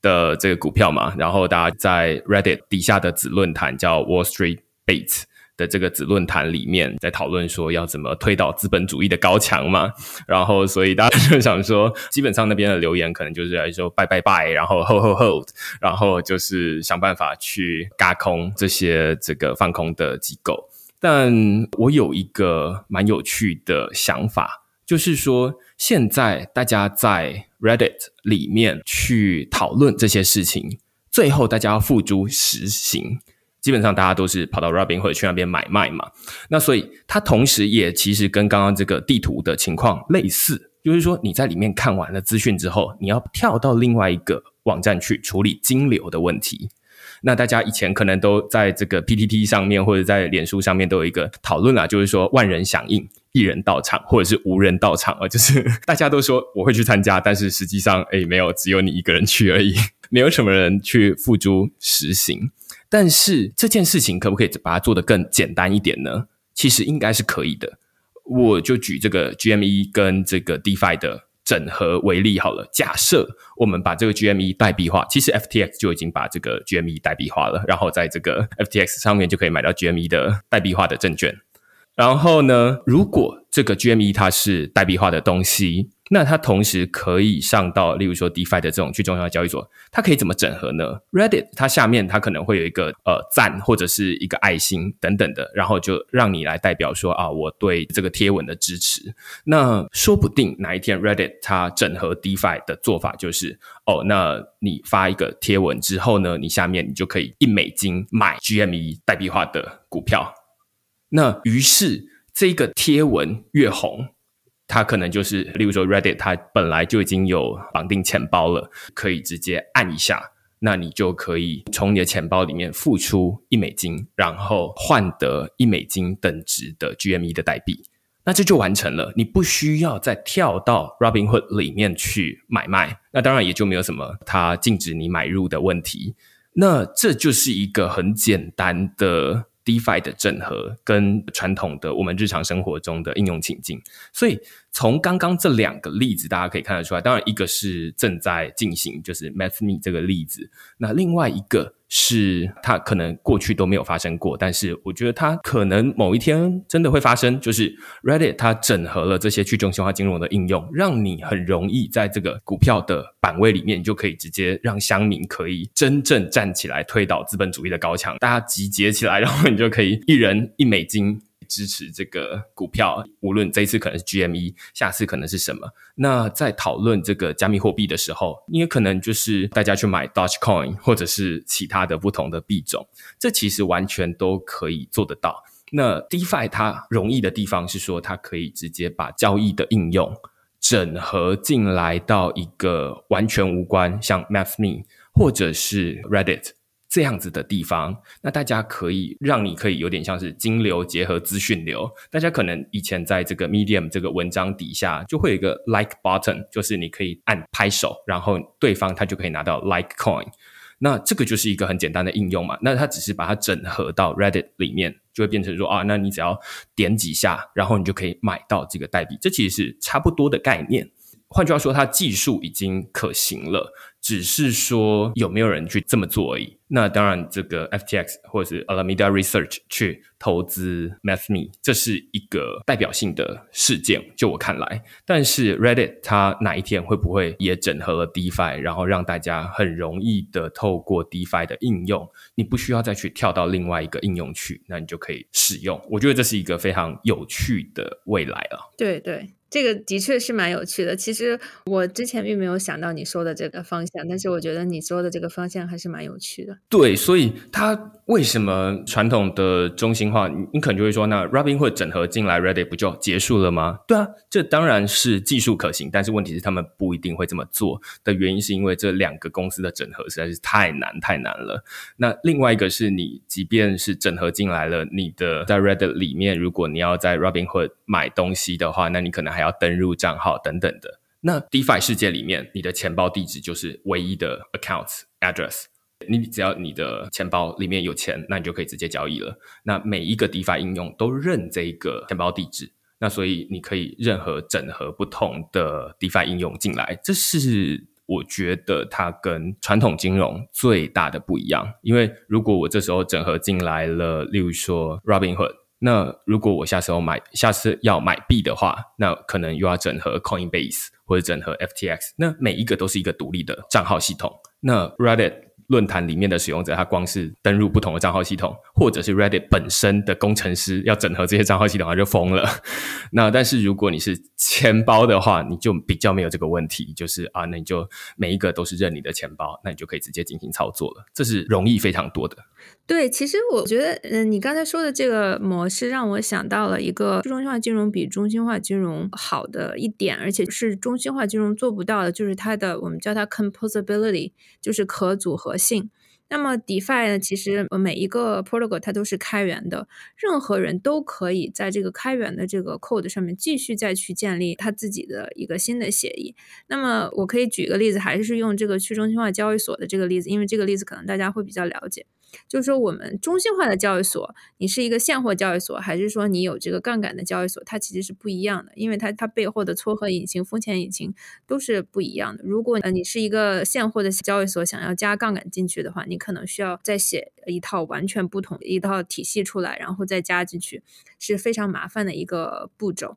的这个股票嘛，然后大家在 Reddit 底下的子论坛叫 Wall Street Bait，s。的这个子论坛里面，在讨论说要怎么推倒资本主义的高墙嘛，然后所以大家就想说，基本上那边的留言可能就是来说拜拜拜，然后 hold hold hold，然后就是想办法去嘎空这些这个放空的机构。但我有一个蛮有趣的想法，就是说现在大家在 Reddit 里面去讨论这些事情，最后大家要付诸实行。基本上大家都是跑到 Robin 或者去那边买卖嘛，那所以它同时也其实跟刚刚这个地图的情况类似，就是说你在里面看完了资讯之后，你要跳到另外一个网站去处理金流的问题。那大家以前可能都在这个 PTT 上面或者在脸书上面都有一个讨论啊，就是说万人响应，一人到场，或者是无人到场啊，就是大家都说我会去参加，但是实际上哎没有，只有你一个人去而已，没有什么人去付诸实行。但是这件事情可不可以把它做得更简单一点呢？其实应该是可以的。我就举这个 GME 跟这个 DeFi 的整合为例好了。假设我们把这个 GME 代币化，其实 FTX 就已经把这个 GME 代币化了，然后在这个 FTX 上面就可以买到 GME 的代币化的证券。然后呢，如果这个 GME 它是代币化的东西，那它同时可以上到，例如说 DeFi 的这种去中心化交易所，它可以怎么整合呢？Reddit 它下面它可能会有一个呃赞或者是一个爱心等等的，然后就让你来代表说啊，我对这个贴文的支持。那说不定哪一天 Reddit 它整合 DeFi 的做法就是，哦，那你发一个贴文之后呢，你下面你就可以一美金买 GME 代币化的股票。那于是这个贴文越红，它可能就是，例如说 Reddit，它本来就已经有绑定钱包了，可以直接按一下，那你就可以从你的钱包里面付出一美金，然后换得一美金等值的 GME 的代币，那这就完成了，你不需要再跳到 Robinhood 里面去买卖，那当然也就没有什么它禁止你买入的问题，那这就是一个很简单的。DeFi 的整合跟传统的我们日常生活中的应用情境，所以从刚刚这两个例子，大家可以看得出来。当然，一个是正在进行，就是 MathMe 这个例子，那另外一个。是它可能过去都没有发生过，但是我觉得它可能某一天真的会发生。就是 Reddit 它整合了这些去中心化金融的应用，让你很容易在这个股票的板位里面，就可以直接让乡民可以真正站起来推倒资本主义的高墙，大家集结起来，然后你就可以一人一美金。支持这个股票，无论这一次可能是 GME，下次可能是什么。那在讨论这个加密货币的时候，你也可能就是大家去买 Dogecoin 或者是其他的不同的币种，这其实完全都可以做得到。那 DeFi 它容易的地方是说，它可以直接把交易的应用整合进来到一个完全无关，像 MathMe 或者是 Reddit。这样子的地方，那大家可以让你可以有点像是金流结合资讯流。大家可能以前在这个 Medium 这个文章底下就会有一个 Like button，就是你可以按拍手，然后对方他就可以拿到 Like Coin。那这个就是一个很简单的应用嘛。那它只是把它整合到 Reddit 里面，就会变成说啊，那你只要点几下，然后你就可以买到这个代币。这其实是差不多的概念。换句话说，它技术已经可行了。只是说有没有人去这么做而已。那当然，这个 FTX 或者是 Alameda Research 去投资 Mathme，这是一个代表性的事件，就我看来。但是 Reddit 它哪一天会不会也整合了 DeFi，然后让大家很容易的透过 DeFi 的应用，你不需要再去跳到另外一个应用去，那你就可以使用。我觉得这是一个非常有趣的未来啊。对对。这个的确是蛮有趣的。其实我之前并没有想到你说的这个方向，但是我觉得你说的这个方向还是蛮有趣的。对，所以它为什么传统的中心化？你你可能就会说，那 Robin 会整合进来，Reddit 不就结束了吗？对啊，这当然是技术可行，但是问题是他们不一定会这么做的原因，是因为这两个公司的整合实在是太难太难了。那另外一个是你，即便是整合进来了，你的在 Reddit 里面，如果你要在 Robin 会买东西的话，那你可能还要登入账号等等的。那 DeFi 世界里面，你的钱包地址就是唯一的 accounts address。你只要你的钱包里面有钱，那你就可以直接交易了。那每一个 DeFi 应用都认这个钱包地址，那所以你可以任何整合不同的 DeFi 应用进来。这是我觉得它跟传统金融最大的不一样。因为如果我这时候整合进来了，例如说 Robinhood。那如果我下次要买，下次要买币的话，那可能又要整合 Coinbase 或者整合 FTX，那每一个都是一个独立的账号系统。那 Reddit。论坛里面的使用者，他光是登入不同的账号系统，或者是 Reddit 本身的工程师要整合这些账号系统，他就疯了。那但是如果你是钱包的话，你就比较没有这个问题，就是啊，那你就每一个都是认你的钱包，那你就可以直接进行操作了，这是容易非常多的。对，其实我觉得，嗯，你刚才说的这个模式让我想到了一个去中心化金融比中心化金融好的一点，而且是中心化金融做不到的，就是它的我们叫它 composability，就是可组合性。那么 DeFi 呢，其实每一个 protocol 它都是开源的，任何人都可以在这个开源的这个 code 上面继续再去建立他自己的一个新的协议。那么我可以举个例子，还是用这个去中心化交易所的这个例子，因为这个例子可能大家会比较了解。就是说，我们中心化的交易所，你是一个现货交易所，还是说你有这个杠杆的交易所，它其实是不一样的，因为它它背后的撮合引擎、风险引擎都是不一样的。如果呃你是一个现货的交易所，想要加杠杆进去的话，你可能需要再写一套完全不同一套体系出来，然后再加进去，是非常麻烦的一个步骤。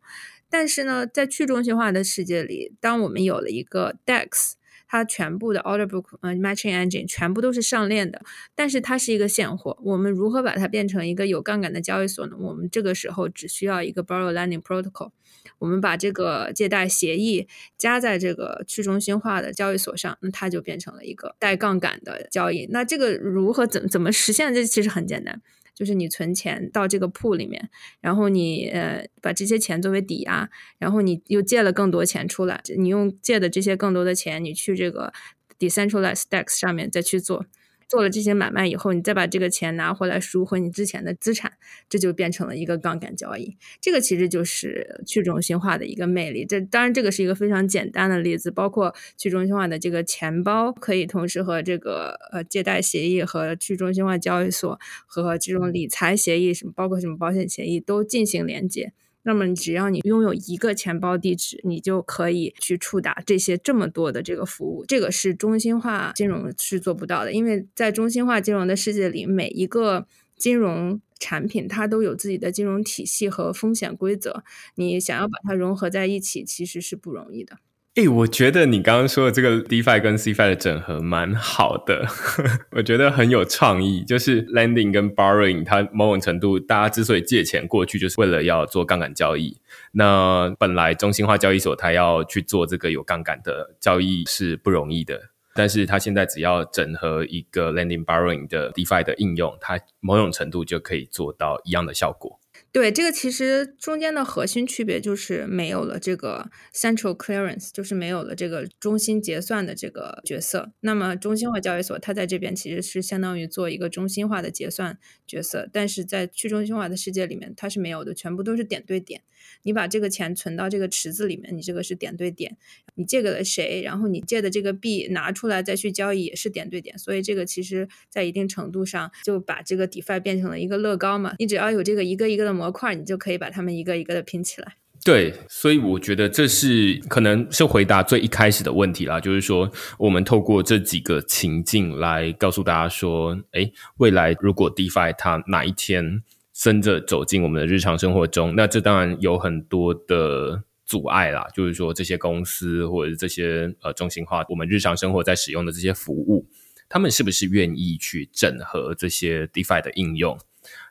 但是呢，在去中心化的世界里，当我们有了一个 DEX。它全部的 order book，呃，matching engine 全部都是上链的，但是它是一个现货。我们如何把它变成一个有杠杆的交易所呢？我们这个时候只需要一个 borrow lending protocol，我们把这个借贷协议加在这个去中心化的交易所上，那它就变成了一个带杠杆的交易。那这个如何怎怎么实现？这其实很简单。就是你存钱到这个铺里面，然后你呃把这些钱作为抵押，然后你又借了更多钱出来，你用借的这些更多的钱，你去这个 decentralized DEX 上面再去做。做了这些买卖以后，你再把这个钱拿回来赎回你之前的资产，这就变成了一个杠杆交易。这个其实就是去中心化的一个魅力。这当然这个是一个非常简单的例子，包括去中心化的这个钱包可以同时和这个呃借贷协议和去中心化交易所和这种理财协议什么，包括什么保险协议都进行连接。那么，只要你拥有一个钱包地址，你就可以去触达这些这么多的这个服务。这个是中心化金融是做不到的，因为在中心化金融的世界里，每一个金融产品它都有自己的金融体系和风险规则，你想要把它融合在一起，其实是不容易的。哎，我觉得你刚刚说的这个 DeFi 跟 CFI 的整合蛮好的，我觉得很有创意。就是 Lending 跟 Borrowing，它某种程度，大家之所以借钱过去，就是为了要做杠杆交易。那本来中心化交易所它要去做这个有杠杆的交易是不容易的，但是它现在只要整合一个 Lending Borrowing 的 DeFi 的应用，它某种程度就可以做到一样的效果。对，这个其实中间的核心区别就是没有了这个 central clearance，就是没有了这个中心结算的这个角色。那么中心化交易所它在这边其实是相当于做一个中心化的结算角色，但是在去中心化的世界里面它是没有的，全部都是点对点。你把这个钱存到这个池子里面，你这个是点对点。你借给了谁，然后你借的这个币拿出来再去交易也是点对点。所以这个其实在一定程度上就把这个 DeFi 变成了一个乐高嘛。你只要有这个一个一个的模块，你就可以把它们一个一个的拼起来。对，所以我觉得这是可能是回答最一开始的问题啦，就是说我们透过这几个情境来告诉大家说，哎，未来如果 DeFi 它哪一天。真的走进我们的日常生活中，那这当然有很多的阻碍啦。就是说，这些公司或者这些呃中心化，我们日常生活在使用的这些服务，他们是不是愿意去整合这些 DeFi 的应用？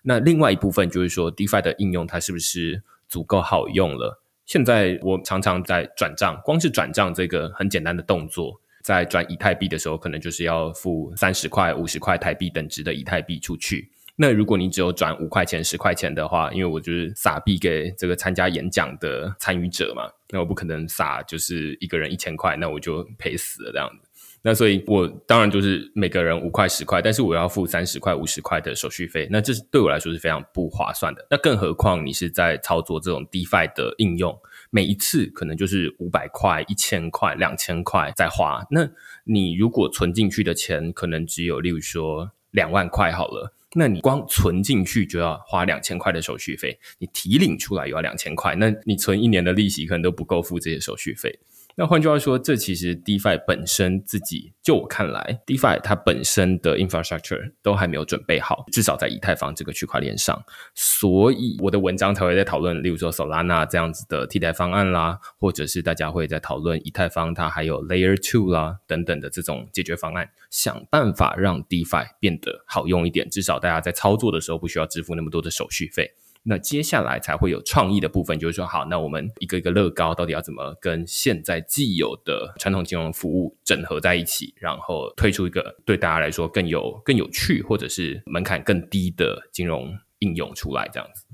那另外一部分就是说，DeFi 的应用它是不是足够好用了？现在我常常在转账，光是转账这个很简单的动作，在转以太币的时候，可能就是要付三十块、五十块台币等值的以太币出去。那如果你只有转五块钱、十块钱的话，因为我就是撒币给这个参加演讲的参与者嘛，那我不可能撒就是一个人一千块，那我就赔死了这样子。那所以我当然就是每个人五块、十块，但是我要付三十块、五十块的手续费，那这是对我来说是非常不划算的。那更何况你是在操作这种 DeFi 的应用，每一次可能就是五百块、一千块、两千块在花，那你如果存进去的钱可能只有，例如说两万块好了。那你光存进去就要花两千块的手续费，你提领出来又要两千块，那你存一年的利息可能都不够付这些手续费。那换句话说，这其实 DeFi 本身自己，就我看来，DeFi 它本身的 infrastructure 都还没有准备好，至少在以太坊这个区块链上。所以我的文章才会在讨论，例如说 Solana 这样子的替代方案啦，或者是大家会在讨论以太坊它还有 Layer Two 啦等等的这种解决方案，想办法让 DeFi 变得好用一点，至少大家在操作的时候不需要支付那么多的手续费。那接下来才会有创意的部分，就是说，好，那我们一个一个乐高到底要怎么跟现在既有的传统金融服务整合在一起，然后推出一个对大家来说更有更有趣，或者是门槛更低的金融应用出来，这样子。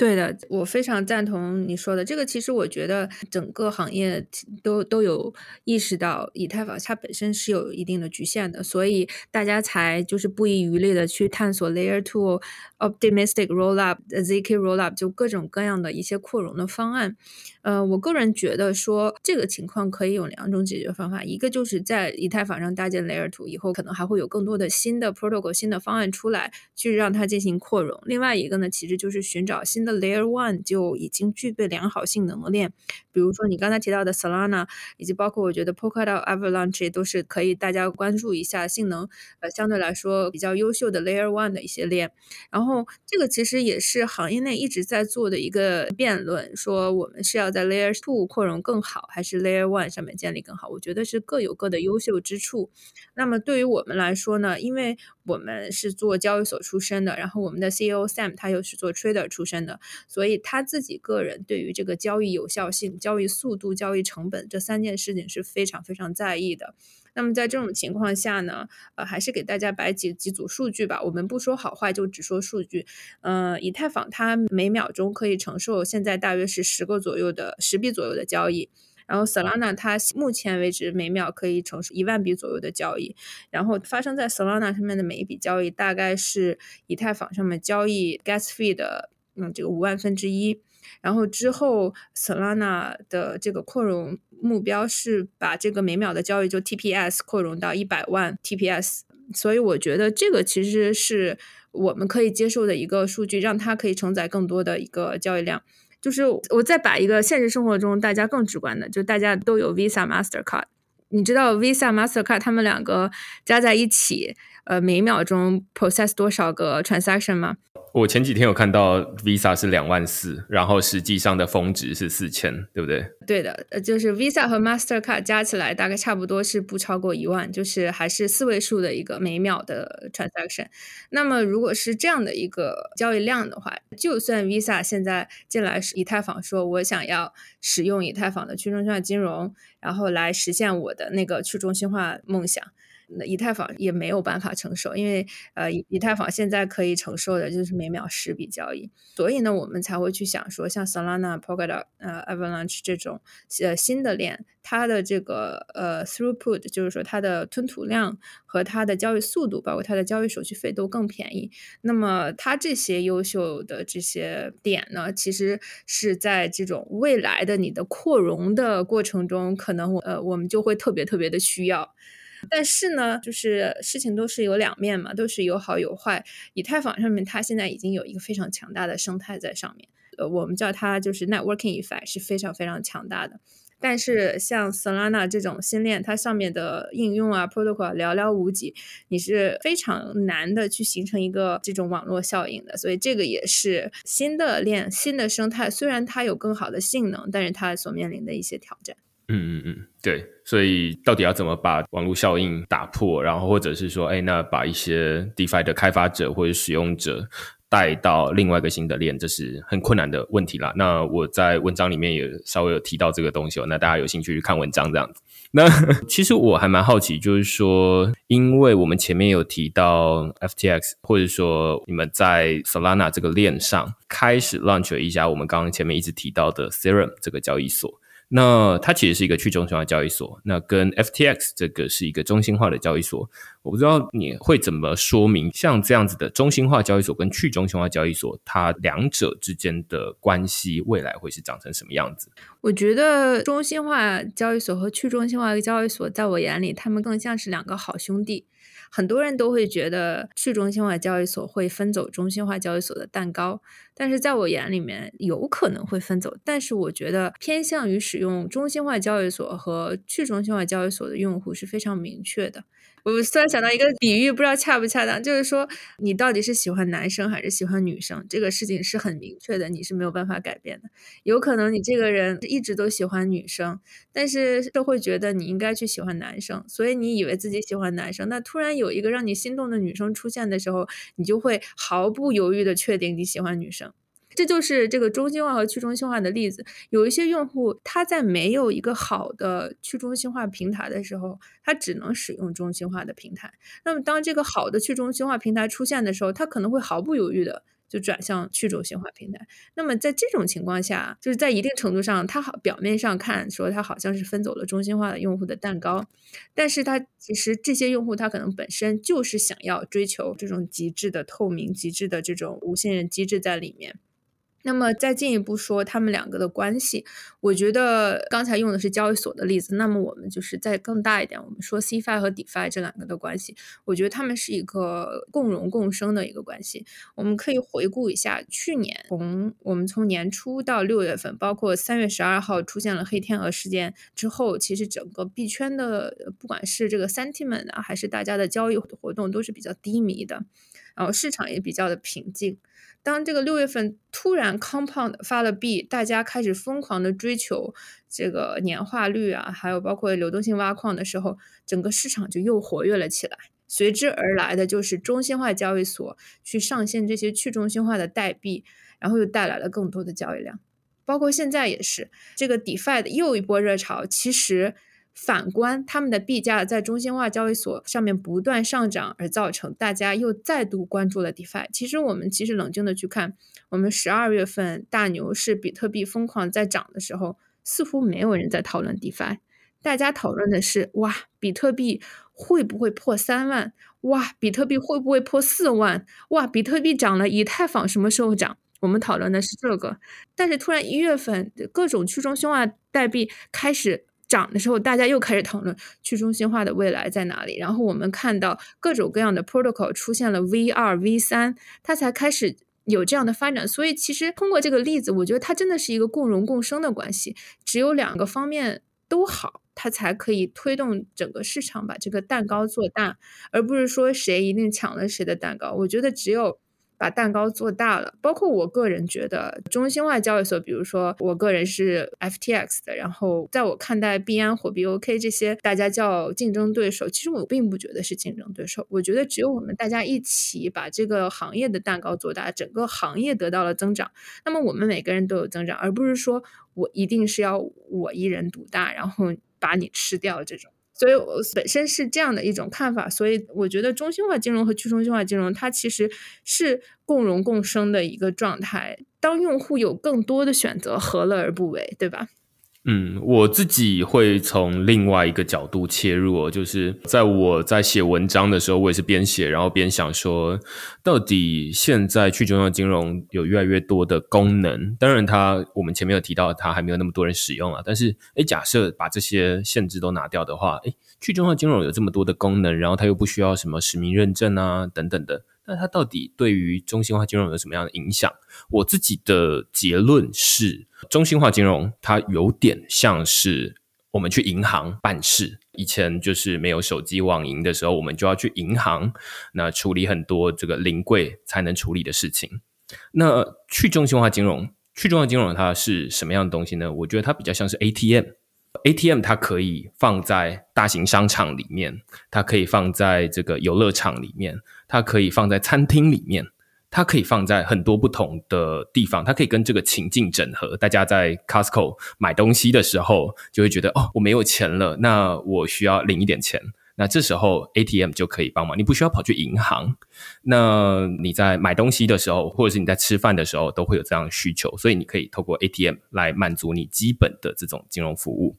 对的，我非常赞同你说的。这个其实我觉得整个行业都都有意识到，以太坊它本身是有一定的局限的，所以大家才就是不遗余力的去探索 Layer Two、Optimistic Rollup、zk Rollup，就各种各样的一些扩容的方案。呃，我个人觉得说这个情况可以有两种解决方法，一个就是在以太坊上搭建 Layer Two 以后，可能还会有更多的新的 protocol、新的方案出来，去让它进行扩容。另外一个呢，其实就是寻找新的 Layer One 就已经具备良好性能的链，比如说你刚才提到的 Solana，以及包括我觉得 Polkadot、Avalanche 都是可以大家关注一下性能呃相对来说比较优秀的 Layer One 的一些链。然后这个其实也是行业内一直在做的一个辩论，说我们是要在 Layer Two 扩容更好，还是 Layer One 上面建立更好？我觉得是各有各的优秀之处。那么对于我们来说呢，因为我们是做交易所出身的，然后我们的 CEO Sam 他又是做 Trader 出身的，所以他自己个人对于这个交易有效性、交易速度、交易成本这三件事情是非常非常在意的。那么在这种情况下呢，呃，还是给大家摆几几组数据吧。我们不说好坏，就只说数据。嗯，以太坊它每秒钟可以承受现在大约是十个左右的十笔左右的交易，然后 Solana 它目前为止每秒可以承受一万笔左右的交易，然后发生在 Solana 上面的每一笔交易大概是以太坊上面交易 Gas Fee 的嗯这个五万分之一。然后之后，Solana 的这个扩容目标是把这个每秒的交易就 TPS 扩容到一百万 TPS，所以我觉得这个其实是我们可以接受的一个数据，让它可以承载更多的一个交易量。就是我再把一个现实生活中大家更直观的，就大家都有 Visa、Mastercard，你知道 Visa、Mastercard 他们两个加在一起，呃，每秒钟 process 多少个 transaction 吗？我前几天有看到 Visa 是两万四，然后实际上的峰值是四千，对不对？对的，呃，就是 Visa 和 Mastercard 加起来大概差不多是不超过一万，就是还是四位数的一个每秒的 transaction。那么如果是这样的一个交易量的话，就算 Visa 现在进来以太坊，说我想要使用以太坊的去中心化金融，然后来实现我的那个去中心化梦想。那以太坊也没有办法承受，因为呃，以太坊现在可以承受的就是每秒十笔交易，所以呢，我们才会去想说，像 Solana、Polkadot、呃 Avalanche 这种呃新的链，它的这个呃 throughput，就是说它的吞吐量和它的交易速度，包括它的交易手续费都更便宜。那么它这些优秀的这些点呢，其实是在这种未来的你的扩容的过程中，可能我呃我们就会特别特别的需要。但是呢，就是事情都是有两面嘛，都是有好有坏。以太坊上面它现在已经有一个非常强大的生态在上面，呃，我们叫它就是 networking effect 是非常非常强大的。但是像 Solana 这种新链，它上面的应用啊 protocol 寥寥无几，你是非常难的去形成一个这种网络效应的。所以这个也是新的链、新的生态，虽然它有更好的性能，但是它所面临的一些挑战。嗯嗯嗯，对，所以到底要怎么把网络效应打破，然后或者是说，哎，那把一些 DeFi 的开发者或者使用者带到另外一个新的链，这是很困难的问题啦。那我在文章里面也稍微有提到这个东西哦，那大家有兴趣去看文章这样子。那 其实我还蛮好奇，就是说，因为我们前面有提到 FTX，或者说你们在 Solana 这个链上开始 launch 了一家我们刚刚前面一直提到的 Serum 这个交易所。那它其实是一个去中心化交易所，那跟 FTX 这个是一个中心化的交易所。我不知道你会怎么说明，像这样子的中心化交易所跟去中心化交易所，它两者之间的关系未来会是长成什么样子？我觉得中心化交易所和去中心化交易所，在我眼里，他们更像是两个好兄弟。很多人都会觉得去中心化交易所会分走中心化交易所的蛋糕，但是在我眼里面有可能会分走，但是我觉得偏向于使用中心化交易所和去中心化交易所的用户是非常明确的。我突然想到一个比喻，不知道恰不恰当，就是说你到底是喜欢男生还是喜欢女生，这个事情是很明确的，你是没有办法改变的。有可能你这个人一直都喜欢女生，但是社会觉得你应该去喜欢男生，所以你以为自己喜欢男生，那突然有一个让你心动的女生出现的时候，你就会毫不犹豫的确定你喜欢女生。这就是这个中心化和去中心化的例子。有一些用户他在没有一个好的去中心化平台的时候，他只能使用中心化的平台。那么当这个好的去中心化平台出现的时候，他可能会毫不犹豫的就转向去中心化平台。那么在这种情况下，就是在一定程度上，他好表面上看说他好像是分走了中心化的用户的蛋糕，但是他其实这些用户他可能本身就是想要追求这种极致的透明、极致的这种无信任机制在里面。那么再进一步说他们两个的关系，我觉得刚才用的是交易所的例子，那么我们就是再更大一点，我们说 CFI 和 DeFi 这两个的关系，我觉得他们是一个共荣共生的一个关系。我们可以回顾一下去年，从我们从年初到六月份，包括三月十二号出现了黑天鹅事件之后，其实整个币圈的不管是这个 sentiment 啊，还是大家的交易活动都是比较低迷的，然后市场也比较的平静。当这个六月份突然 Compound 发了币，大家开始疯狂的追求这个年化率啊，还有包括流动性挖矿的时候，整个市场就又活跃了起来。随之而来的就是中心化交易所去上线这些去中心化的代币，然后又带来了更多的交易量。包括现在也是这个 DeFi 的又一波热潮，其实。反观他们的币价在中心化交易所上面不断上涨，而造成大家又再度关注了 DeFi。其实我们其实冷静的去看，我们十二月份大牛市比特币疯狂在涨的时候，似乎没有人在讨论 DeFi，大家讨论的是哇，比特币会不会破三万？哇，比特币会不会破四万？哇，比特币涨了，以太坊什么时候涨？我们讨论的是这个。但是突然一月份，各种去中心化代币开始。涨的时候，大家又开始讨论去中心化的未来在哪里。然后我们看到各种各样的 protocol 出现了 V 二、V 三，它才开始有这样的发展。所以其实通过这个例子，我觉得它真的是一个共荣共生的关系。只有两个方面都好，它才可以推动整个市场把这个蛋糕做大，而不是说谁一定抢了谁的蛋糕。我觉得只有。把蛋糕做大了，包括我个人觉得中心化交易所，比如说我个人是 FTX 的，然后在我看待币安、火币 OK 这些大家叫竞争对手，其实我并不觉得是竞争对手。我觉得只有我们大家一起把这个行业的蛋糕做大，整个行业得到了增长，那么我们每个人都有增长，而不是说我一定是要我一人独大，然后把你吃掉这种。所以我本身是这样的一种看法，所以我觉得中心化金融和去中心化金融它其实是共荣共生的一个状态。当用户有更多的选择，何乐而不为，对吧？嗯，我自己会从另外一个角度切入，就是在我在写文章的时候，我也是边写然后边想说，到底现在去中央金融有越来越多的功能，当然它我们前面有提到它还没有那么多人使用啊，但是诶，假设把这些限制都拿掉的话，诶，去中央金融有这么多的功能，然后它又不需要什么实名认证啊等等的。那它到底对于中心化金融有什么样的影响？我自己的结论是，中心化金融它有点像是我们去银行办事，以前就是没有手机网银的时候，我们就要去银行，那处理很多这个临柜才能处理的事情。那去中心化金融，去中心化金融它是什么样的东西呢？我觉得它比较像是 ATM。ATM 它可以放在大型商场里面，它可以放在这个游乐场里面，它可以放在餐厅里面，它可以放在很多不同的地方，它可以跟这个情境整合。大家在 Costco 买东西的时候，就会觉得哦，我没有钱了，那我需要领一点钱。那这时候 ATM 就可以帮忙，你不需要跑去银行。那你在买东西的时候，或者是你在吃饭的时候，都会有这样的需求，所以你可以透过 ATM 来满足你基本的这种金融服务。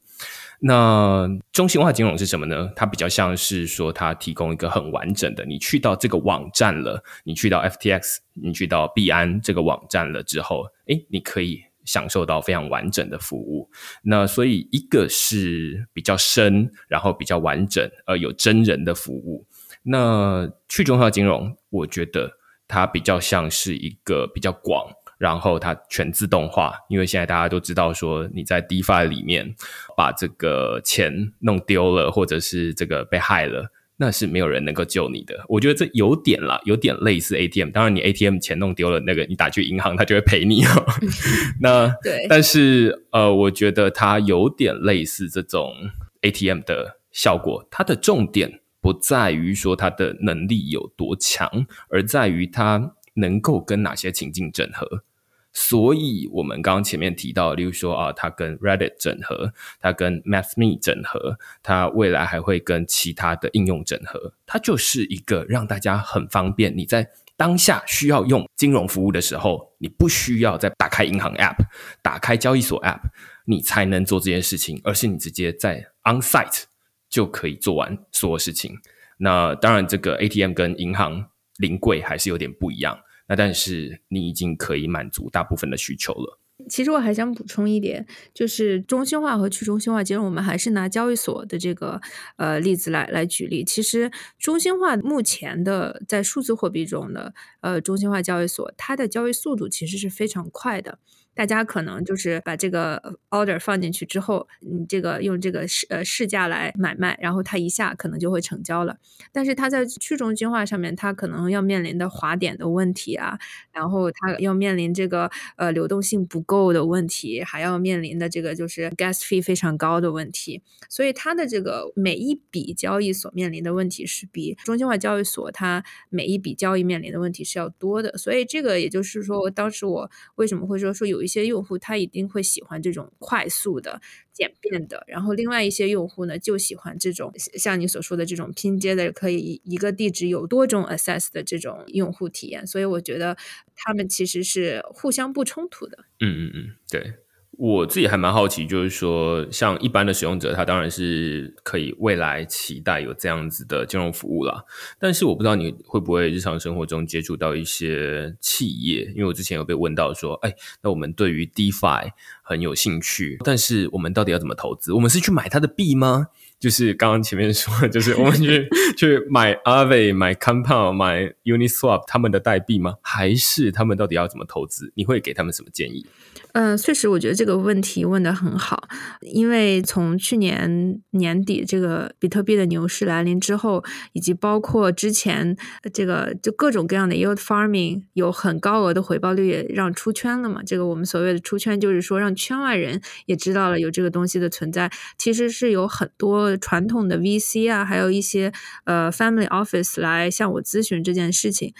那中心化金融是什么呢？它比较像是说，它提供一个很完整的，你去到这个网站了，你去到 FTX，你去到币安这个网站了之后，诶，你可以。享受到非常完整的服务，那所以一个是比较深，然后比较完整，呃，有真人的服务。那去中心化金融，我觉得它比较像是一个比较广，然后它全自动化，因为现在大家都知道说你在 DeFi 里面把这个钱弄丢了，或者是这个被害了。那是没有人能够救你的，我觉得这有点啦，有点类似 ATM。当然，你 ATM 钱弄丢了，那个你打去银行，他就会 赔你哦。那 对，但是呃，我觉得它有点类似这种 ATM 的效果。它的重点不在于说它的能力有多强，而在于它能够跟哪些情境整合。所以，我们刚刚前面提到，例如说啊，它跟 Reddit 整合，它跟 MathMe 整合，它未来还会跟其他的应用整合，它就是一个让大家很方便。你在当下需要用金融服务的时候，你不需要再打开银行 App、打开交易所 App，你才能做这件事情，而是你直接在 On-site 就可以做完所有事情。那当然，这个 ATM 跟银行临柜还是有点不一样。那但是你已经可以满足大部分的需求了。其实我还想补充一点，就是中心化和去中心化，其实我们还是拿交易所的这个呃例子来来举例。其实中心化目前的在数字货币中的呃中心化交易所，它的交易速度其实是非常快的。大家可能就是把这个 order 放进去之后，你这个用这个市呃市价来买卖，然后它一下可能就会成交了。但是它在去中心化上面，它可能要面临的滑点的问题啊，然后它要面临这个呃流动性不够的问题，还要面临的这个就是 gas fee 非常高的问题。所以它的这个每一笔交易所面临的问题是比中心化交易所它每一笔交易面临的问题是要多的。所以这个也就是说，当时我为什么会说说有。有一些用户他一定会喜欢这种快速的、简便的，然后另外一些用户呢就喜欢这种像你所说的这种拼接的，可以一个地址有多种 access 的这种用户体验。所以我觉得他们其实是互相不冲突的。嗯嗯嗯，对。我自己还蛮好奇，就是说，像一般的使用者，他当然是可以未来期待有这样子的金融服务啦。但是我不知道你会不会日常生活中接触到一些企业，因为我之前有被问到说，哎，那我们对于 DeFi 很有兴趣，但是我们到底要怎么投资？我们是去买它的币吗？就是刚刚前面说，就是我们去 去买 Aave、买 Compound、买 Uniswap 他们的代币吗？还是他们到底要怎么投资？你会给他们什么建议？嗯，确实，我觉得这个问题问的很好。因为从去年年底这个比特币的牛市来临之后，以及包括之前这个就各种各样的 yield farming 有很高额的回报率也让出圈了嘛？这个我们所谓的出圈，就是说让圈外人也知道了有这个东西的存在。其实是有很多传统的 VC 啊，还有一些呃 family office 来向我咨询这件事情。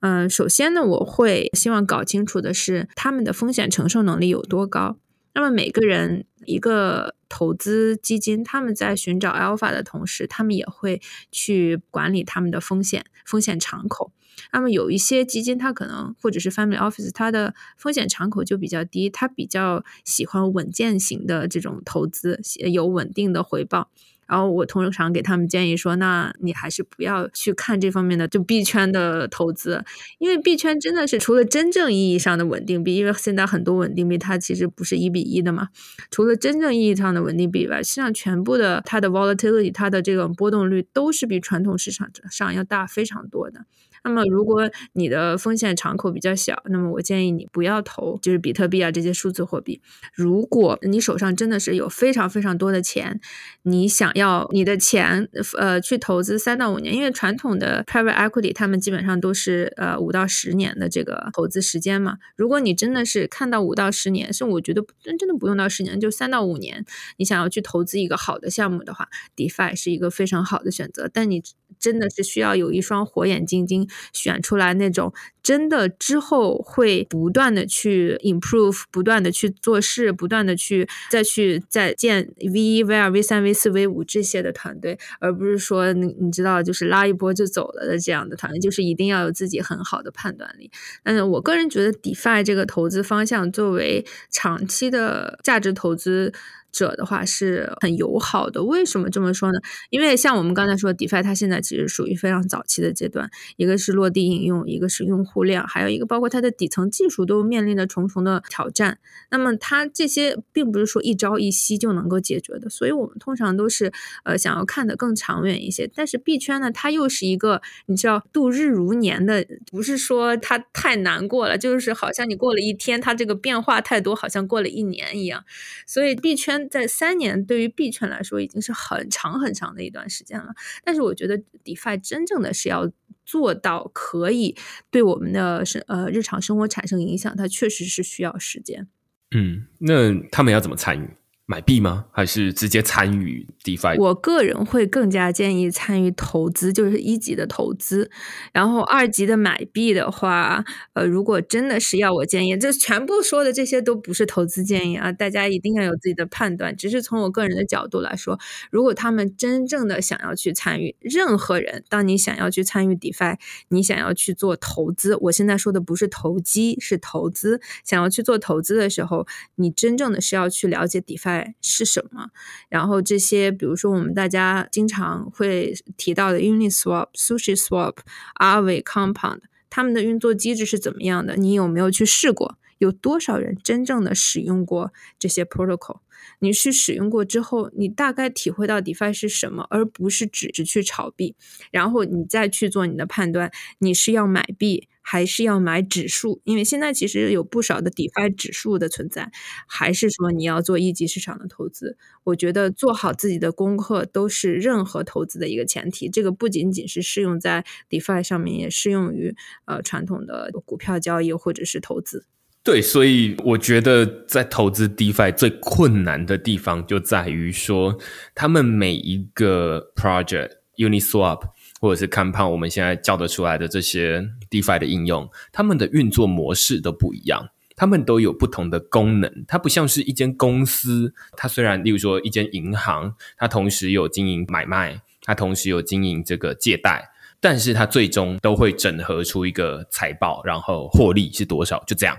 嗯，首先呢，我会希望搞清楚的是他们的风险承受能力有多高。那么每个人一个投资基金，他们在寻找 alpha 的同时，他们也会去管理他们的风险风险敞口。那么有一些基金，它可能或者是 family office，它的风险敞口就比较低，它比较喜欢稳健型的这种投资，有稳定的回报。然后我通常给他们建议说，那你还是不要去看这方面的就币圈的投资，因为币圈真的是除了真正意义上的稳定币，因为现在很多稳定币它其实不是一比一的嘛，除了真正意义上的稳定币以外，实际上全部的它的 volatility，它的这种波动率都是比传统市场上要大非常多的。那么，如果你的风险敞口比较小，那么我建议你不要投，就是比特币啊这些数字货币。如果你手上真的是有非常非常多的钱，你想要你的钱呃去投资三到五年，因为传统的 private equity 他们基本上都是呃五到十年的这个投资时间嘛。如果你真的是看到五到十年，是我觉得真真的不用到十年，就三到五年，你想要去投资一个好的项目的话，DeFi 是一个非常好的选择。但你真的是需要有一双火眼金睛。选出来那种真的之后会不断的去 improve，不断的去做事，不断的去再去再建 V 一、V 二、V 三、V 四、V 五这些的团队，而不是说你你知道就是拉一波就走了的这样的团队，就是一定要有自己很好的判断力。但是我个人觉得 DeFi 这个投资方向作为长期的价值投资。者的话是很友好的，为什么这么说呢？因为像我们刚才说，DeFi 它现在其实属于非常早期的阶段，一个是落地应用，一个是用户量，还有一个包括它的底层技术都面临着重重的挑战。那么它这些并不是说一朝一夕就能够解决的，所以我们通常都是呃想要看的更长远一些。但是币圈呢，它又是一个你知道度日如年的，不是说它太难过了，就是好像你过了一天，它这个变化太多，好像过了一年一样。所以币圈。在三年，对于币圈来说已经是很长很长的一段时间了。但是我觉得，DeFi 真正的是要做到可以对我们的生呃日常生活产生影响，它确实是需要时间。嗯，那他们要怎么参与？买币吗？还是直接参与 DeFi？我个人会更加建议参与投资，就是一级的投资。然后二级的买币的话，呃，如果真的是要我建议，这全部说的这些都不是投资建议啊，大家一定要有自己的判断。只是从我个人的角度来说，如果他们真正的想要去参与，任何人，当你想要去参与 DeFi，你想要去做投资，我现在说的不是投机，是投资。想要去做投资的时候，你真正的是要去了解 DeFi。是什么？然后这些，比如说我们大家经常会提到的 Uniswap、Sushi Swap、Aave、Compound，他们的运作机制是怎么样的？你有没有去试过？有多少人真正的使用过这些 protocol？你去使用过之后，你大概体会到 DeFi 是什么，而不是只是去炒币，然后你再去做你的判断，你是要买币。还是要买指数，因为现在其实有不少的 DeFi 指数的存在。还是说你要做一级市场的投资？我觉得做好自己的功课都是任何投资的一个前提。这个不仅仅是适用在 DeFi 上面，也适用于呃传统的股票交易或者是投资。对，所以我觉得在投资 DeFi 最困难的地方就在于说，他们每一个 project Uniswap。或者是看胖，我们现在叫得出来的这些 DeFi 的应用，他们的运作模式都不一样，他们都有不同的功能。它不像是一间公司，它虽然例如说一间银行，它同时有经营买卖，它同时有经营这个借贷，但是它最终都会整合出一个财报，然后获利是多少，就这样。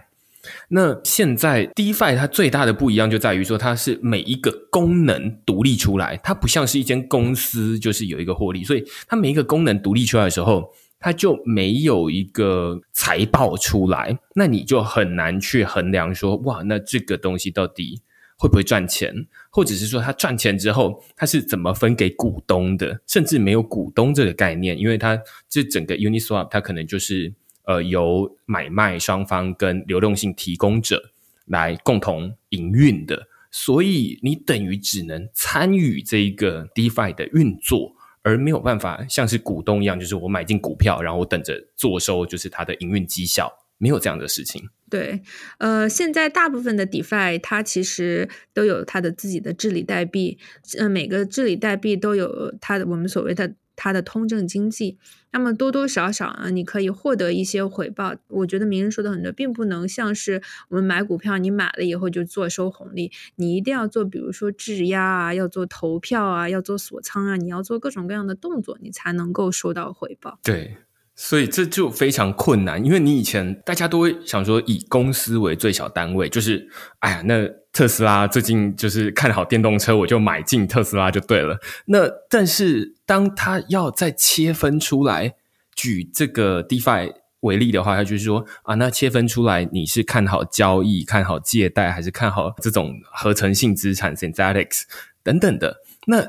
那现在 DeFi 它最大的不一样就在于说，它是每一个功能独立出来，它不像是一间公司，就是有一个获利，所以它每一个功能独立出来的时候，它就没有一个财报出来，那你就很难去衡量说，哇，那这个东西到底会不会赚钱，或者是说它赚钱之后，它是怎么分给股东的，甚至没有股东这个概念，因为它这整个 Uniswap 它可能就是。呃，由买卖双方跟流动性提供者来共同营运的，所以你等于只能参与这一个 DeFi 的运作，而没有办法像是股东一样，就是我买进股票，然后我等着坐收，就是它的营运绩效，没有这样的事情。对，呃，现在大部分的 DeFi 它其实都有它的自己的治理代币，呃，每个治理代币都有它的我们所谓的。它的通证经济。那么多多少少啊，你可以获得一些回报。我觉得名人说的很对，并不能像是我们买股票，你买了以后就坐收红利。你一定要做，比如说质押啊，要做投票啊，要做锁仓啊，你要做各种各样的动作，你才能够收到回报。对。所以这就非常困难，因为你以前大家都会想说以公司为最小单位，就是哎呀，那特斯拉最近就是看好电动车，我就买进特斯拉就对了。那但是当他要再切分出来，举这个 DeFi 为例的话，他就是说啊，那切分出来你是看好交易、看好借贷，还是看好这种合成性资产 （Synthetics） 等等的？那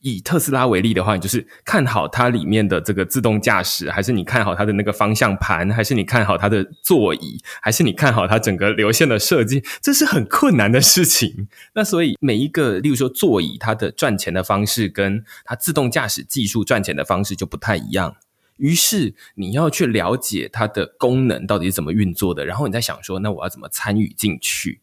以特斯拉为例的话，你就是看好它里面的这个自动驾驶，还是你看好它的那个方向盘，还是你看好它的座椅，还是你看好它整个流线的设计？这是很困难的事情。那所以每一个，例如说座椅，它的赚钱的方式跟它自动驾驶技术赚钱的方式就不太一样。于是你要去了解它的功能到底是怎么运作的，然后你在想说，那我要怎么参与进去？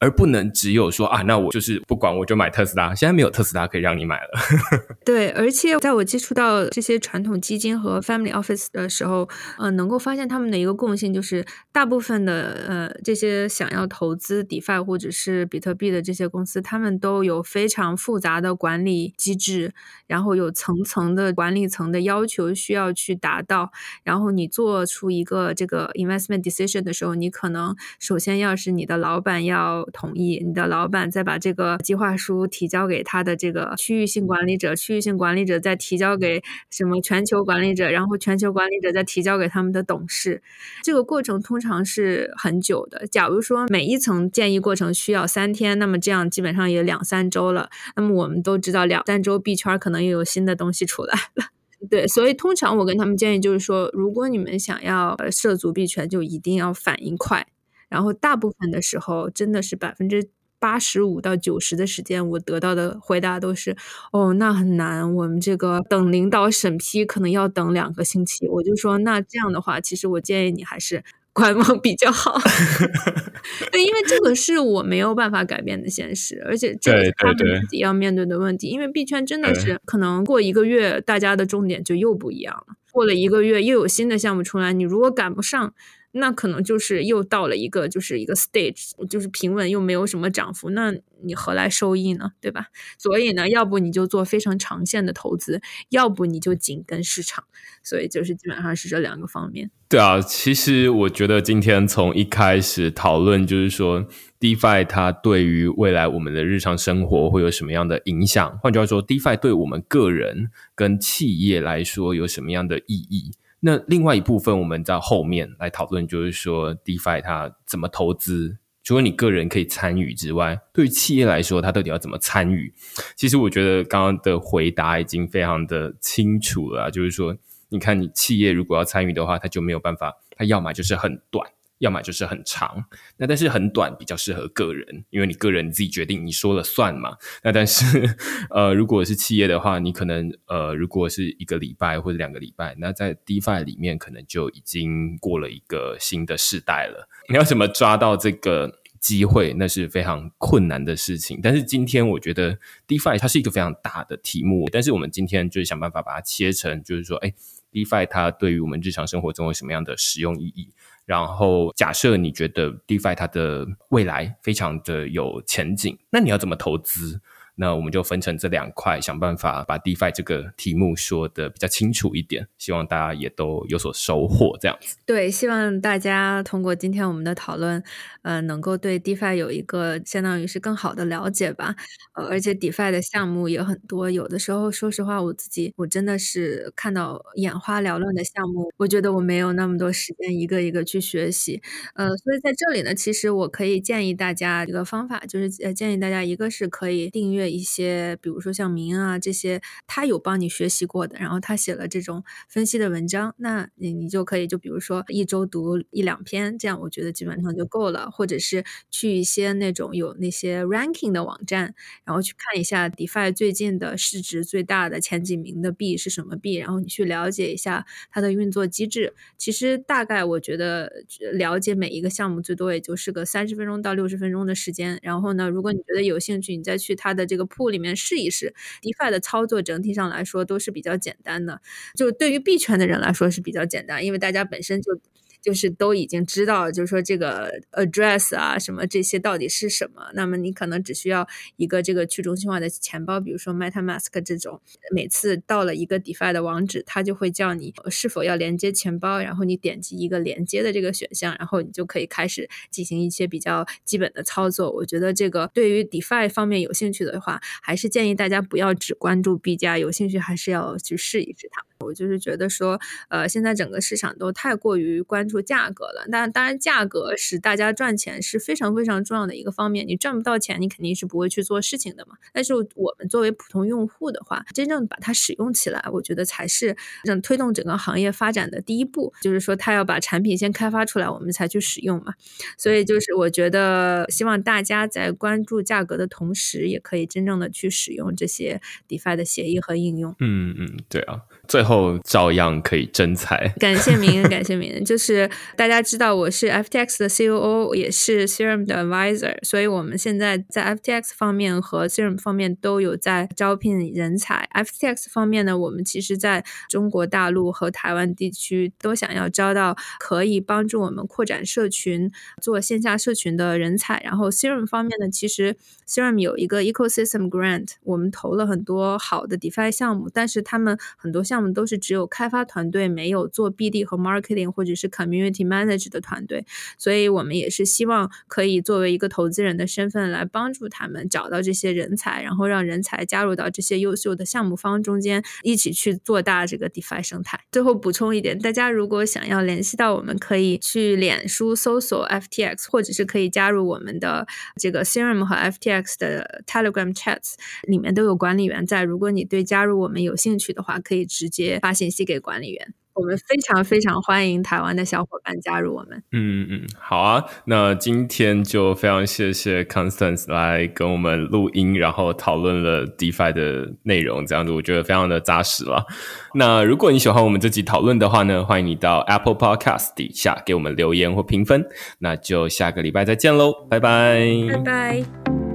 而不能只有说啊，那我就是不管，我就买特斯拉。现在没有特斯拉可以让你买了。对，而且在我接触到这些传统基金和 family office 的时候，呃，能够发现他们的一个共性就是，大部分的呃这些想要投资 DeFi 或者是比特币的这些公司，他们都有非常复杂的管理机制，然后有层层的管理层的要求需要去达到。然后你做出一个这个 investment decision 的时候，你可能首先要是你的老板要。同意你的老板再把这个计划书提交给他的这个区域性管理者，区域性管理者再提交给什么全球管理者，然后全球管理者再提交给他们的董事。这个过程通常是很久的。假如说每一层建议过程需要三天，那么这样基本上也两三周了。那么我们都知道，两三周币圈可能又有新的东西出来了。对，所以通常我跟他们建议就是说，如果你们想要涉足币圈，就一定要反应快。然后大部分的时候，真的是百分之八十五到九十的时间，我得到的回答都是：哦，那很难，我们这个等领导审批可能要等两个星期。我就说，那这样的话，其实我建议你还是 观望比较好。对，因为这个是我没有办法改变的现实，而且这是他们自己要面对的问题。因为币圈真的是可能过一个月，大家的重点就又不一样了。过了一个月，又有新的项目出来，你如果赶不上。那可能就是又到了一个就是一个 stage，就是平稳又没有什么涨幅，那你何来收益呢？对吧？所以呢，要不你就做非常长线的投资，要不你就紧跟市场。所以就是基本上是这两个方面。对啊，其实我觉得今天从一开始讨论，就是说 DeFi 它对于未来我们的日常生活会有什么样的影响？换句话说，DeFi 对我们个人跟企业来说有什么样的意义？那另外一部分，我们在后面来讨论，就是说，DeFi 它怎么投资？除了你个人可以参与之外，对于企业来说，它到底要怎么参与？其实我觉得刚刚的回答已经非常的清楚了，就是说，你看，你企业如果要参与的话，它就没有办法，它要么就是很短。要么就是很长，那但是很短比较适合个人，因为你个人你自己决定，你说了算嘛。那但是呃，如果是企业的话，你可能呃，如果是一个礼拜或者两个礼拜，那在 DeFi 里面可能就已经过了一个新的时代了。你要怎么抓到这个机会，那是非常困难的事情。但是今天我觉得 DeFi 它是一个非常大的题目，但是我们今天就想办法把它切成，就是说，哎，DeFi 它对于我们日常生活中有什么样的实用意义？然后，假设你觉得 DeFi 它的未来非常的有前景，那你要怎么投资？那我们就分成这两块，想办法把 DeFi 这个题目说的比较清楚一点，希望大家也都有所收获。这样子，对，希望大家通过今天我们的讨论，呃，能够对 DeFi 有一个相当于是更好的了解吧。呃，而且 DeFi 的项目也很多，有的时候说实话，我自己我真的是看到眼花缭乱的项目，我觉得我没有那么多时间一个一个去学习。呃，所以在这里呢，其实我可以建议大家一个方法，就是呃，建议大家一个是可以订阅。一些，比如说像明啊这些，他有帮你学习过的，然后他写了这种分析的文章，那你你就可以就比如说一周读一两篇，这样我觉得基本上就够了。或者是去一些那种有那些 ranking 的网站，然后去看一下 DeFi 最近的市值最大的前几名的币是什么币，然后你去了解一下它的运作机制。其实大概我觉得了解每一个项目最多也就是个三十分钟到六十分钟的时间。然后呢，如果你觉得有兴趣，你再去它的这个。个铺里面试一试。DeFi 的操作整体上来说都是比较简单的，就对于币圈的人来说是比较简单，因为大家本身就。就是都已经知道，就是说这个 address 啊什么这些到底是什么。那么你可能只需要一个这个去中心化的钱包，比如说 MetaMask 这种。每次到了一个 DeFi 的网址，它就会叫你是否要连接钱包，然后你点击一个连接的这个选项，然后你就可以开始进行一些比较基本的操作。我觉得这个对于 DeFi 方面有兴趣的话，还是建议大家不要只关注币价，有兴趣还是要去试一试它。我就是觉得说，呃，现在整个市场都太过于关注价格了。但当然，价格使大家赚钱是非常非常重要的一个方面。你赚不到钱，你肯定是不会去做事情的嘛。但是我们作为普通用户的话，真正把它使用起来，我觉得才是让推动整个行业发展的第一步。就是说，他要把产品先开发出来，我们才去使用嘛。所以，就是我觉得，希望大家在关注价格的同时，也可以真正的去使用这些 DeFi 的协议和应用。嗯嗯，对啊。最后照样可以真财。感谢明恩，感谢明恩。就是大家知道我是 FTX 的 COO，也是 Serum 的 Advisor，所以我们现在在 FTX 方面和 Serum 方面都有在招聘人才。FTX 方面呢，我们其实在中国大陆和台湾地区都想要招到可以帮助我们扩展社群、做线下社群的人才。然后 Serum 方面呢，其实 Serum 有一个 Ecosystem Grant，我们投了很多好的 DeFi 项目，但是他们很多项目。他们都是只有开发团队，没有做 BD 和 marketing 或者是 community manage 的团队，所以我们也是希望可以作为一个投资人的身份来帮助他们找到这些人才，然后让人才加入到这些优秀的项目方中间，一起去做大这个 DeFi 生态。最后补充一点，大家如果想要联系到我们，可以去脸书搜索 FTX，或者是可以加入我们的这个 Serum 和 FTX 的 Telegram chats，里面都有管理员在。如果你对加入我们有兴趣的话，可以。直接发信息给管理员，我们非常非常欢迎台湾的小伙伴加入我们。嗯嗯，好啊，那今天就非常谢谢 Constance 来跟我们录音，然后讨论了 DeFi 的内容，这样子我觉得非常的扎实了。那如果你喜欢我们这集讨论的话呢，欢迎你到 Apple Podcast 底下给我们留言或评分。那就下个礼拜再见喽，拜拜，拜拜。